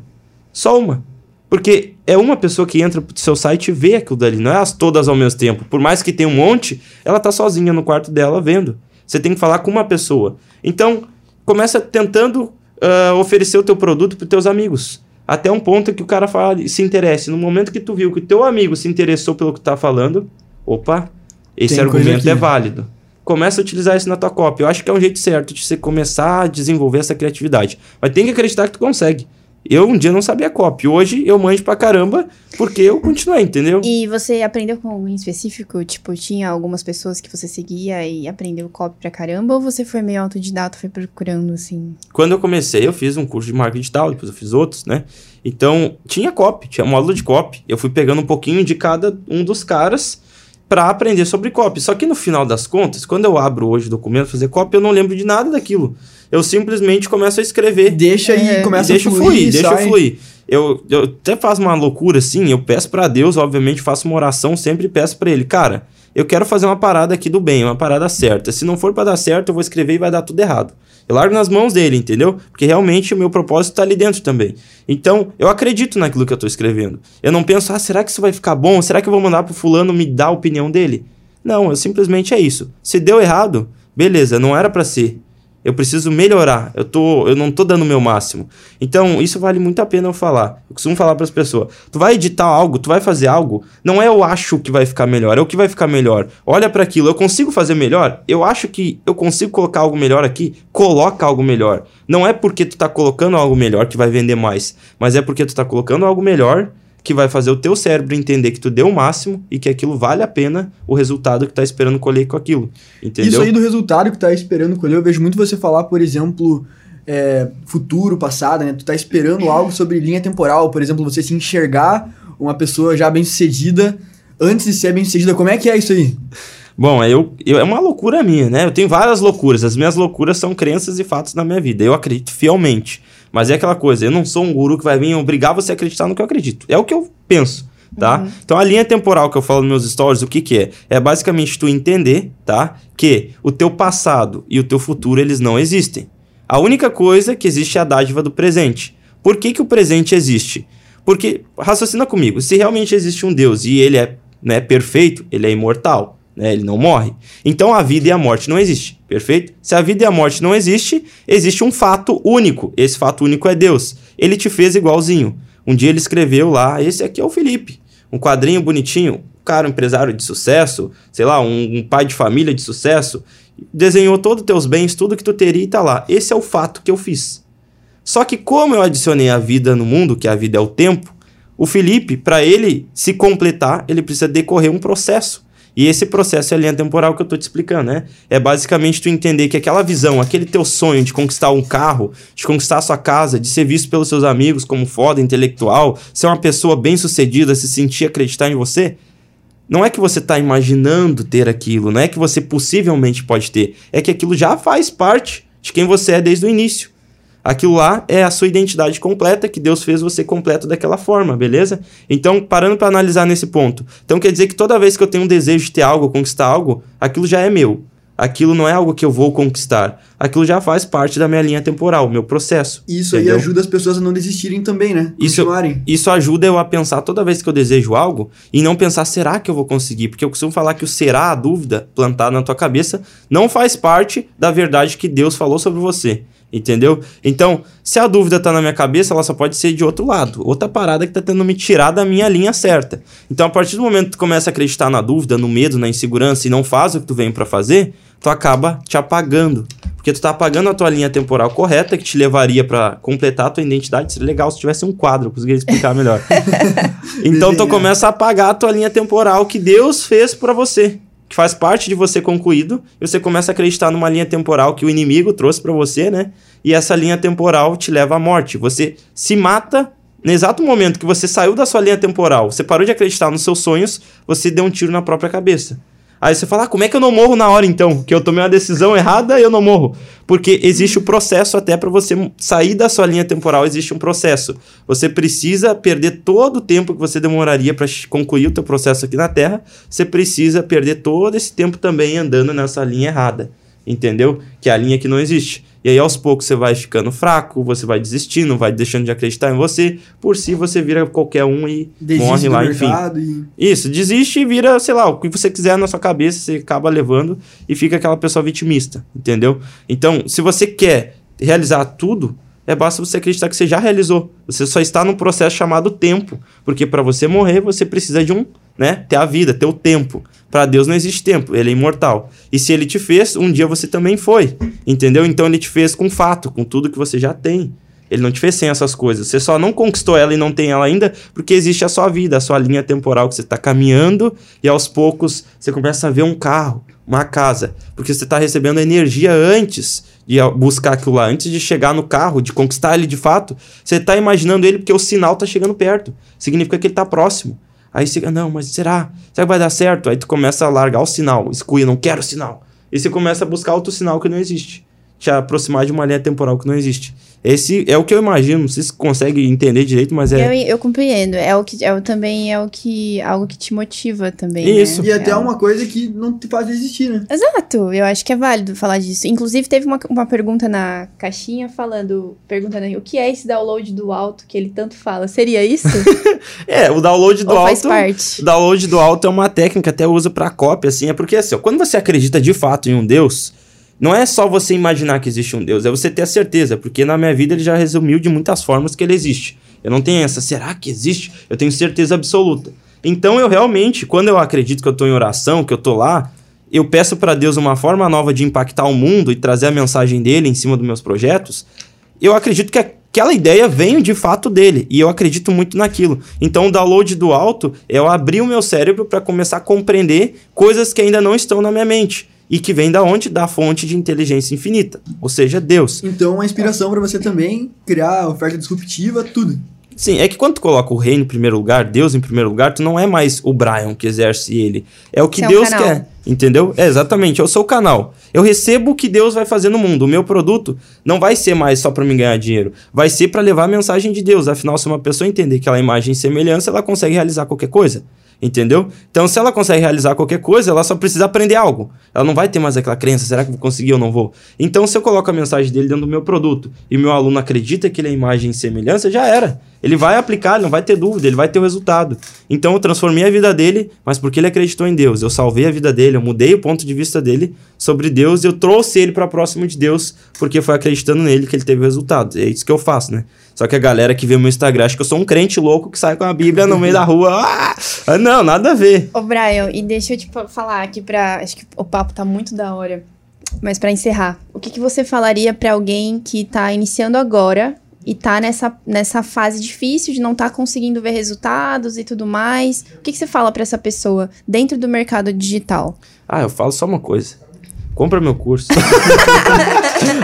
Só uma. Porque é uma pessoa que entra pro seu site e vê aquilo dali, não é as todas ao mesmo tempo. Por mais que tenha um monte, ela tá sozinha no quarto dela vendo. Você tem que falar com uma pessoa. Então, começa tentando ah, oferecer o teu produto para teus amigos. Até um ponto que o cara fala, se interesse. No momento que tu viu que o teu amigo se interessou pelo que tá falando, opa, esse Tem argumento é válido. Começa a utilizar isso na tua cópia. Eu acho que é um jeito certo de você começar a desenvolver essa criatividade. Mas tem que acreditar que tu consegue. Eu um dia não sabia cópia. Hoje eu manjo pra caramba porque eu continuei, entendeu? E você aprendeu com algum em específico? Tipo, tinha algumas pessoas que você seguia e aprendeu copy pra caramba? Ou você foi meio autodidata, foi procurando, assim? Quando eu comecei, eu fiz um curso de marketing digital, depois eu fiz outros, né? Então, tinha copy, tinha módulo de copy. Eu fui pegando um pouquinho de cada um dos caras para aprender sobre copy. Só que no final das contas, quando eu abro hoje o documento fazer copy, eu não lembro de nada daquilo. Eu simplesmente começo a escrever. Deixa e É, começa deixa a eu fluir, fluir, deixa sai. fluir. Eu, eu até faço uma loucura assim, eu peço pra Deus, obviamente, faço uma oração, sempre peço pra ele, cara, eu quero fazer uma parada aqui do bem, uma parada certa. Se não for pra dar certo, eu vou escrever e vai dar tudo errado. Eu largo nas mãos dele, entendeu? Porque realmente o meu propósito tá ali dentro também. Então, eu acredito naquilo que eu tô escrevendo. Eu não penso, ah, será que isso vai ficar bom? Será que eu vou mandar pro fulano me dar a opinião dele? Não, eu simplesmente é isso. Se deu errado, beleza, não era pra ser. Eu preciso melhorar. Eu, tô, eu não tô dando o meu máximo. Então, isso vale muito a pena eu falar. Eu costumo falar para as pessoas: tu vai editar algo, tu vai fazer algo, não é eu acho que vai ficar melhor, é o que vai ficar melhor. Olha para aquilo, eu consigo fazer melhor? Eu acho que eu consigo colocar algo melhor aqui, coloca algo melhor. Não é porque tu tá colocando algo melhor que vai vender mais, mas é porque tu tá colocando algo melhor que vai fazer o teu cérebro entender que tu deu o máximo e que aquilo vale a pena o resultado que tá esperando colher com aquilo. Entendeu? Isso aí do resultado que tá esperando colher, eu vejo muito você falar, por exemplo, é, futuro, passado, né? Tu tá esperando algo sobre linha temporal, por exemplo, você se enxergar uma pessoa já bem sucedida antes de ser bem sucedida. Como é que é isso aí? Bom, eu, eu- é uma loucura minha, né? Eu tenho várias loucuras. As minhas loucuras são crenças e fatos na minha vida. Eu acredito fielmente. Mas é aquela coisa, eu não sou um guru que vai vir obrigar você a acreditar no que eu acredito. É o que eu penso, tá? Então a linha temporal que eu falo nos meus stories, o que que é? É basicamente tu entender, tá? Que o teu passado e o teu futuro, eles não existem. A única coisa que existe é a dádiva do presente. Por que, que o presente existe? Porque, raciocina comigo, se realmente existe um Deus e ele é né, perfeito, ele é imortal, né, ele não morre. Então a vida e a morte não existem, perfeito? Se a vida e a morte não existem, existe um fato único. Esse fato único é Deus. Ele te fez igualzinho. Um dia ele escreveu lá, esse aqui é o Felipe. Um quadrinho bonitinho, um cara, um empresário de sucesso, sei lá, um, um pai de família de sucesso, desenhou todos os teus bens, tudo que tu teria e tá lá. Esse é o fato que eu fiz. Só que como eu adicionei a vida no mundo, que a vida é o tempo, o Felipe, para ele se completar, ele precisa decorrer um processo. E esse processo é a linha temporal que eu tô te explicando, né? É basicamente tu entender que aquela visão, aquele teu sonho de conquistar um carro, de conquistar a sua casa, de ser visto pelos seus amigos como foda, intelectual, ser uma pessoa bem-sucedida, se sentir acreditar em você, não é que você está imaginando ter aquilo, não é que você possivelmente pode ter, é que aquilo já faz parte de quem você é desde o início. Aquilo lá é a sua identidade completa, que Deus fez você completo daquela forma, beleza? Então, parando para analisar nesse ponto. Então, quer dizer que toda vez que eu tenho um desejo de ter algo, conquistar algo, aquilo já é meu. Aquilo não é algo que eu vou conquistar. Aquilo já faz parte da minha linha temporal, meu processo. Isso entendeu? aí ajuda as pessoas a não desistirem também, né? Isso, isso ajuda eu a pensar toda vez que eu desejo algo e não pensar, será que eu vou conseguir? Porque eu costumo falar que o será, a dúvida plantada na tua cabeça, não faz parte da verdade que Deus falou sobre você. Entendeu? Então, se a dúvida tá na minha cabeça, ela só pode ser de outro lado. Outra parada que tá tentando me tirar da minha linha certa. Então, a partir do momento que tu começa a acreditar na dúvida, no medo, na insegurança e não faz o que tu vem para fazer, tu acaba te apagando. Porque tu tá apagando a tua linha temporal correta, que te levaria para completar a tua identidade. Seria legal se tivesse um quadro, eu conseguiria explicar melhor. <laughs> então, tu começa a apagar a tua linha temporal que Deus fez para você. Que faz parte de você concluído, e você começa a acreditar numa linha temporal que o inimigo trouxe para você, né? E essa linha temporal te leva à morte. Você se mata no exato momento que você saiu da sua linha temporal, você parou de acreditar nos seus sonhos, você deu um tiro na própria cabeça. Aí você fala, ah, como é que eu não morro na hora então? Que eu tomei uma decisão errada e eu não morro. Porque existe o processo até para você sair da sua linha temporal, existe um processo. Você precisa perder todo o tempo que você demoraria para concluir o teu processo aqui na Terra, você precisa perder todo esse tempo também andando nessa linha errada. Entendeu? Que é a linha que não existe. E aí, aos poucos, você vai ficando fraco, você vai desistindo, vai deixando de acreditar em você. Por si, você vira qualquer um e Desiste morre lá, enfim. e... Isso, desiste e vira, sei lá, o que você quiser na sua cabeça, você acaba levando e fica aquela pessoa vitimista, entendeu? Então, se você quer realizar tudo, é basta você acreditar que você já realizou. Você só está num processo chamado tempo, porque para você morrer, você precisa de um, né, ter a vida, ter o tempo. Para Deus não existe tempo, ele é imortal. E se ele te fez, um dia você também foi, entendeu? Então ele te fez com fato, com tudo que você já tem. Ele não te fez sem essas coisas. Você só não conquistou ela e não tem ela ainda porque existe a sua vida, a sua linha temporal que você está caminhando e aos poucos você começa a ver um carro, uma casa, porque você está recebendo energia antes de buscar aquilo lá, antes de chegar no carro, de conquistar ele de fato. Você está imaginando ele porque o sinal está chegando perto. Significa que ele está próximo. Aí você, não, mas será? Será que vai dar certo? Aí tu começa a largar o sinal, exclui, não quero sinal. E você começa a buscar outro sinal que não existe. Te aproximar de uma linha temporal que não existe. Esse é o que eu imagino, não sei se consegue entender direito, mas é. Eu, eu compreendo. É o que é o, também é o que algo que te motiva também. Isso. Né? E até é uma coisa que não te faz desistir, né? Exato, eu acho que é válido falar disso. Inclusive, teve uma, uma pergunta na caixinha falando, perguntando aí, o que é esse download do alto que ele tanto fala? Seria isso? <laughs> É, o download do Ou alto. faz parte? O download do alto é uma técnica até usa para cópia, assim, é porque assim, ó, quando você acredita de fato em um Deus, não é só você imaginar que existe um Deus, é você ter a certeza, porque na minha vida ele já resumiu de muitas formas que ele existe. Eu não tenho essa, será que existe? Eu tenho certeza absoluta. Então eu realmente, quando eu acredito que eu tô em oração, que eu tô lá, eu peço para Deus uma forma nova de impactar o mundo e trazer a mensagem dele em cima dos meus projetos, eu acredito que aquela ideia vem de fato dele e eu acredito muito naquilo. Então o download do alto é eu abrir o meu cérebro para começar a compreender coisas que ainda não estão na minha mente e que vem da onde? Da fonte de inteligência infinita, ou seja, Deus. Então, uma inspiração pra você também criar oferta disruptiva, tudo. Sim, é que quando tu coloca o reino em primeiro lugar, Deus em primeiro lugar, tu não é mais o Brian que exerce ele. É o que é Deus canal. quer. Entendeu? É, exatamente, eu sou o canal. Eu recebo o que Deus vai fazer no mundo. O meu produto não vai ser mais só para mim ganhar dinheiro. Vai ser para levar a mensagem de Deus. Afinal, se uma pessoa entender aquela imagem e semelhança, ela consegue realizar qualquer coisa. Entendeu? Então, se ela consegue realizar qualquer coisa, ela só precisa aprender algo. Ela não vai ter mais aquela crença, será que vou conseguir ou não vou? Então, se eu coloco a mensagem dele dentro do meu produto e meu aluno acredita que ele é imagem e semelhança, já era. Ele vai aplicar, ele não vai ter dúvida, ele vai ter o resultado. Então, eu transformei a vida dele, mas porque ele acreditou em Deus. Eu salvei a vida dele, eu mudei o ponto de vista dele sobre Deus, eu trouxe ele para próximo de Deus, porque foi acreditando nele que ele teve resultado. É isso que eu faço, né? Só que a galera que vê o meu Instagram acha que eu sou um crente louco que sai com a Bíblia no meio da rua. Ah! Não, nada a ver. Ô, Brian, e deixa eu te fa- falar aqui pra. Acho que o papo tá muito da hora. Mas pra encerrar, o que, que você falaria pra alguém que tá iniciando agora e tá nessa, nessa fase difícil de não estar tá conseguindo ver resultados e tudo mais. O que, que você fala para essa pessoa dentro do mercado digital? Ah, eu falo só uma coisa. Compra meu curso. <laughs>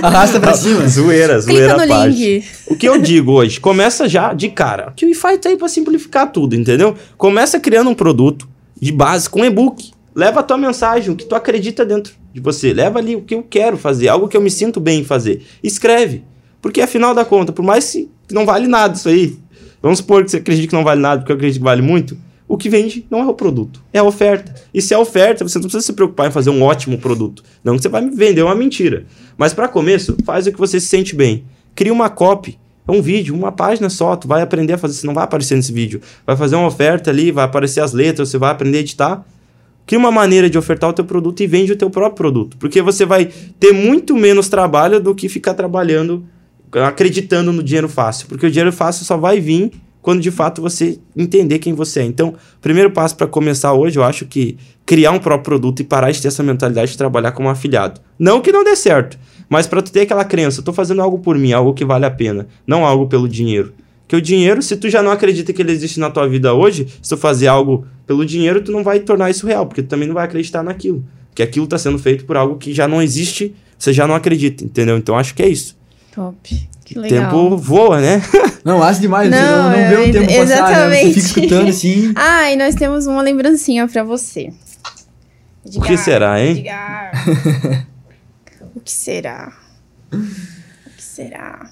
Arrasta pra cima. Zoeira, zoeira Clica parte. link. O que eu digo hoje? Começa já de cara. Que o Wi-Fi tá aí pra simplificar tudo, entendeu? Começa criando um produto de base com e-book. Leva a tua mensagem, o que tu acredita dentro de você. Leva ali o que eu quero fazer, algo que eu me sinto bem em fazer. Escreve. Porque afinal da conta, por mais que não vale nada isso aí. Vamos supor que você acredita que não vale nada, porque eu acredito que vale muito. O que vende não é o produto, é a oferta. E se é oferta, você não precisa se preocupar em fazer um ótimo produto. Não que você vai me vender uma mentira. Mas para começo, faz o que você se sente bem. Cria uma copy, um vídeo, uma página só, tu vai aprender a fazer, você não vai aparecer nesse vídeo. Vai fazer uma oferta ali, vai aparecer as letras, você vai aprender a editar. Cria uma maneira de ofertar o teu produto e vende o teu próprio produto. Porque você vai ter muito menos trabalho do que ficar trabalhando, acreditando no dinheiro fácil. Porque o dinheiro fácil só vai vir quando de fato você entender quem você é. Então, primeiro passo para começar hoje, eu acho que criar um próprio produto e parar de ter essa mentalidade de trabalhar como afiliado. Não que não dê certo, mas para tu ter aquela crença, estou fazendo algo por mim, algo que vale a pena, não algo pelo dinheiro. Que o dinheiro, se tu já não acredita que ele existe na tua vida hoje, se tu fazer algo pelo dinheiro, tu não vai tornar isso real, porque tu também não vai acreditar naquilo. Que aquilo está sendo feito por algo que já não existe, você já não acredita, entendeu? Então acho que é isso. Top. Que O legal. tempo voa, né? <laughs> Não, assa demais, Não, você não, não vê o é, tempo passar, né? Você exatamente. fica escutando assim. <laughs> Ah, e nós temos uma lembrancinha pra você. O que será, hein? Edgar. o que será? O que será?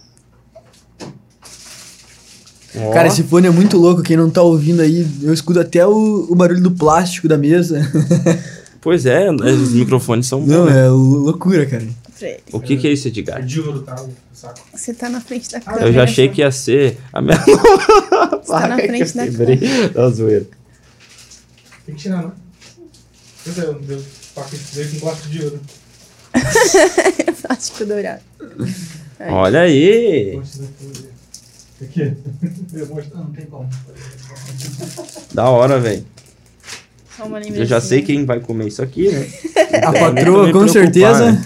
Ó. Cara, esse fone é muito louco, quem não tá ouvindo aí, eu escuto até o, o barulho do plástico da mesa. <laughs> Pois é, os microfones são Não, bons. né? é loucura, cara. Pra ele. O que, que é isso, Edgar? Diva do carro, do saco. Você tá na frente da câmera. Eu já achei que ia ser a minha. <laughs> Você tá na frente da Lembrei da zoeira. Tem que tirar, né? Pois é, deu faca veio com plástico de ouro. <laughs> Plástico dourado. <laughs> Olha aí. Aqui. Eu mostro. Não tem como. Da hora, velho. Lembrancinha. Eu já sei quem vai comer isso aqui, né? <laughs> A Não patroa, com certeza. né?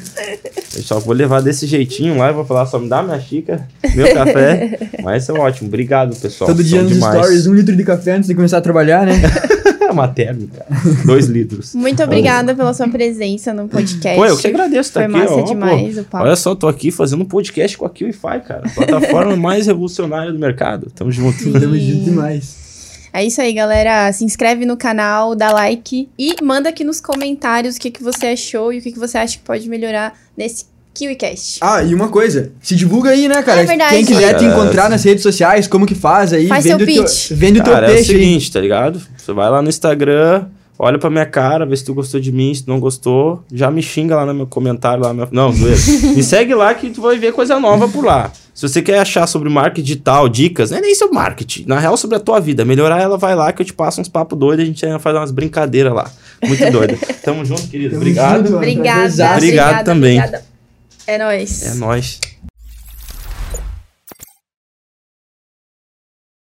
Eu só vou levar desse jeitinho lá e vou falar só me dá minha xícara, meu café. <laughs> Mas é ótimo. Obrigado, pessoal. Todo dia São nos demais. stories, um litro de café antes de começar a trabalhar, né? <laughs> É uma térmica. Dois litros. Muito obrigada pela sua presença no podcast. Pô, eu que agradeço estar Foi aqui. massa ó, pô. demais o papo. Olha só, tô aqui fazendo um podcast com a QIFI, cara. Plataforma mais revolucionária do mercado. Tamo junto. Tamo junto demais. É isso aí, galera. Se inscreve no canal, dá like e manda aqui nos comentários o que, que você achou e o que, que você acha que pode melhorar nesse KiwiCast. Ah, e uma coisa, se divulga aí, né, cara? É verdade. Quem quiser te Cara, encontrar nas redes sociais, como que faz aí, Faz vende, seu o pitch. teu, vende o teu Cara, é o peixe aí. seguinte, tá ligado? Você vai lá no Instagram, olha pra minha cara, vê se tu gostou de mim, se tu não gostou, já me xinga lá no meu comentário. Lá no meu... Não, zoeira. <laughs> me segue lá que tu vai ver coisa nova por lá. Se você quer achar sobre marketing digital, dicas, não é nem sobre marketing, na real sobre a tua vida, melhorar ela, vai lá que eu te passo uns papos doidos, a gente ainda faz umas brincadeiras lá. Muito <laughs> doido. Tamo junto, querido. Obrigado. Obrigada. Obrigado obrigada, também. obrigada. É nóis. É nóis.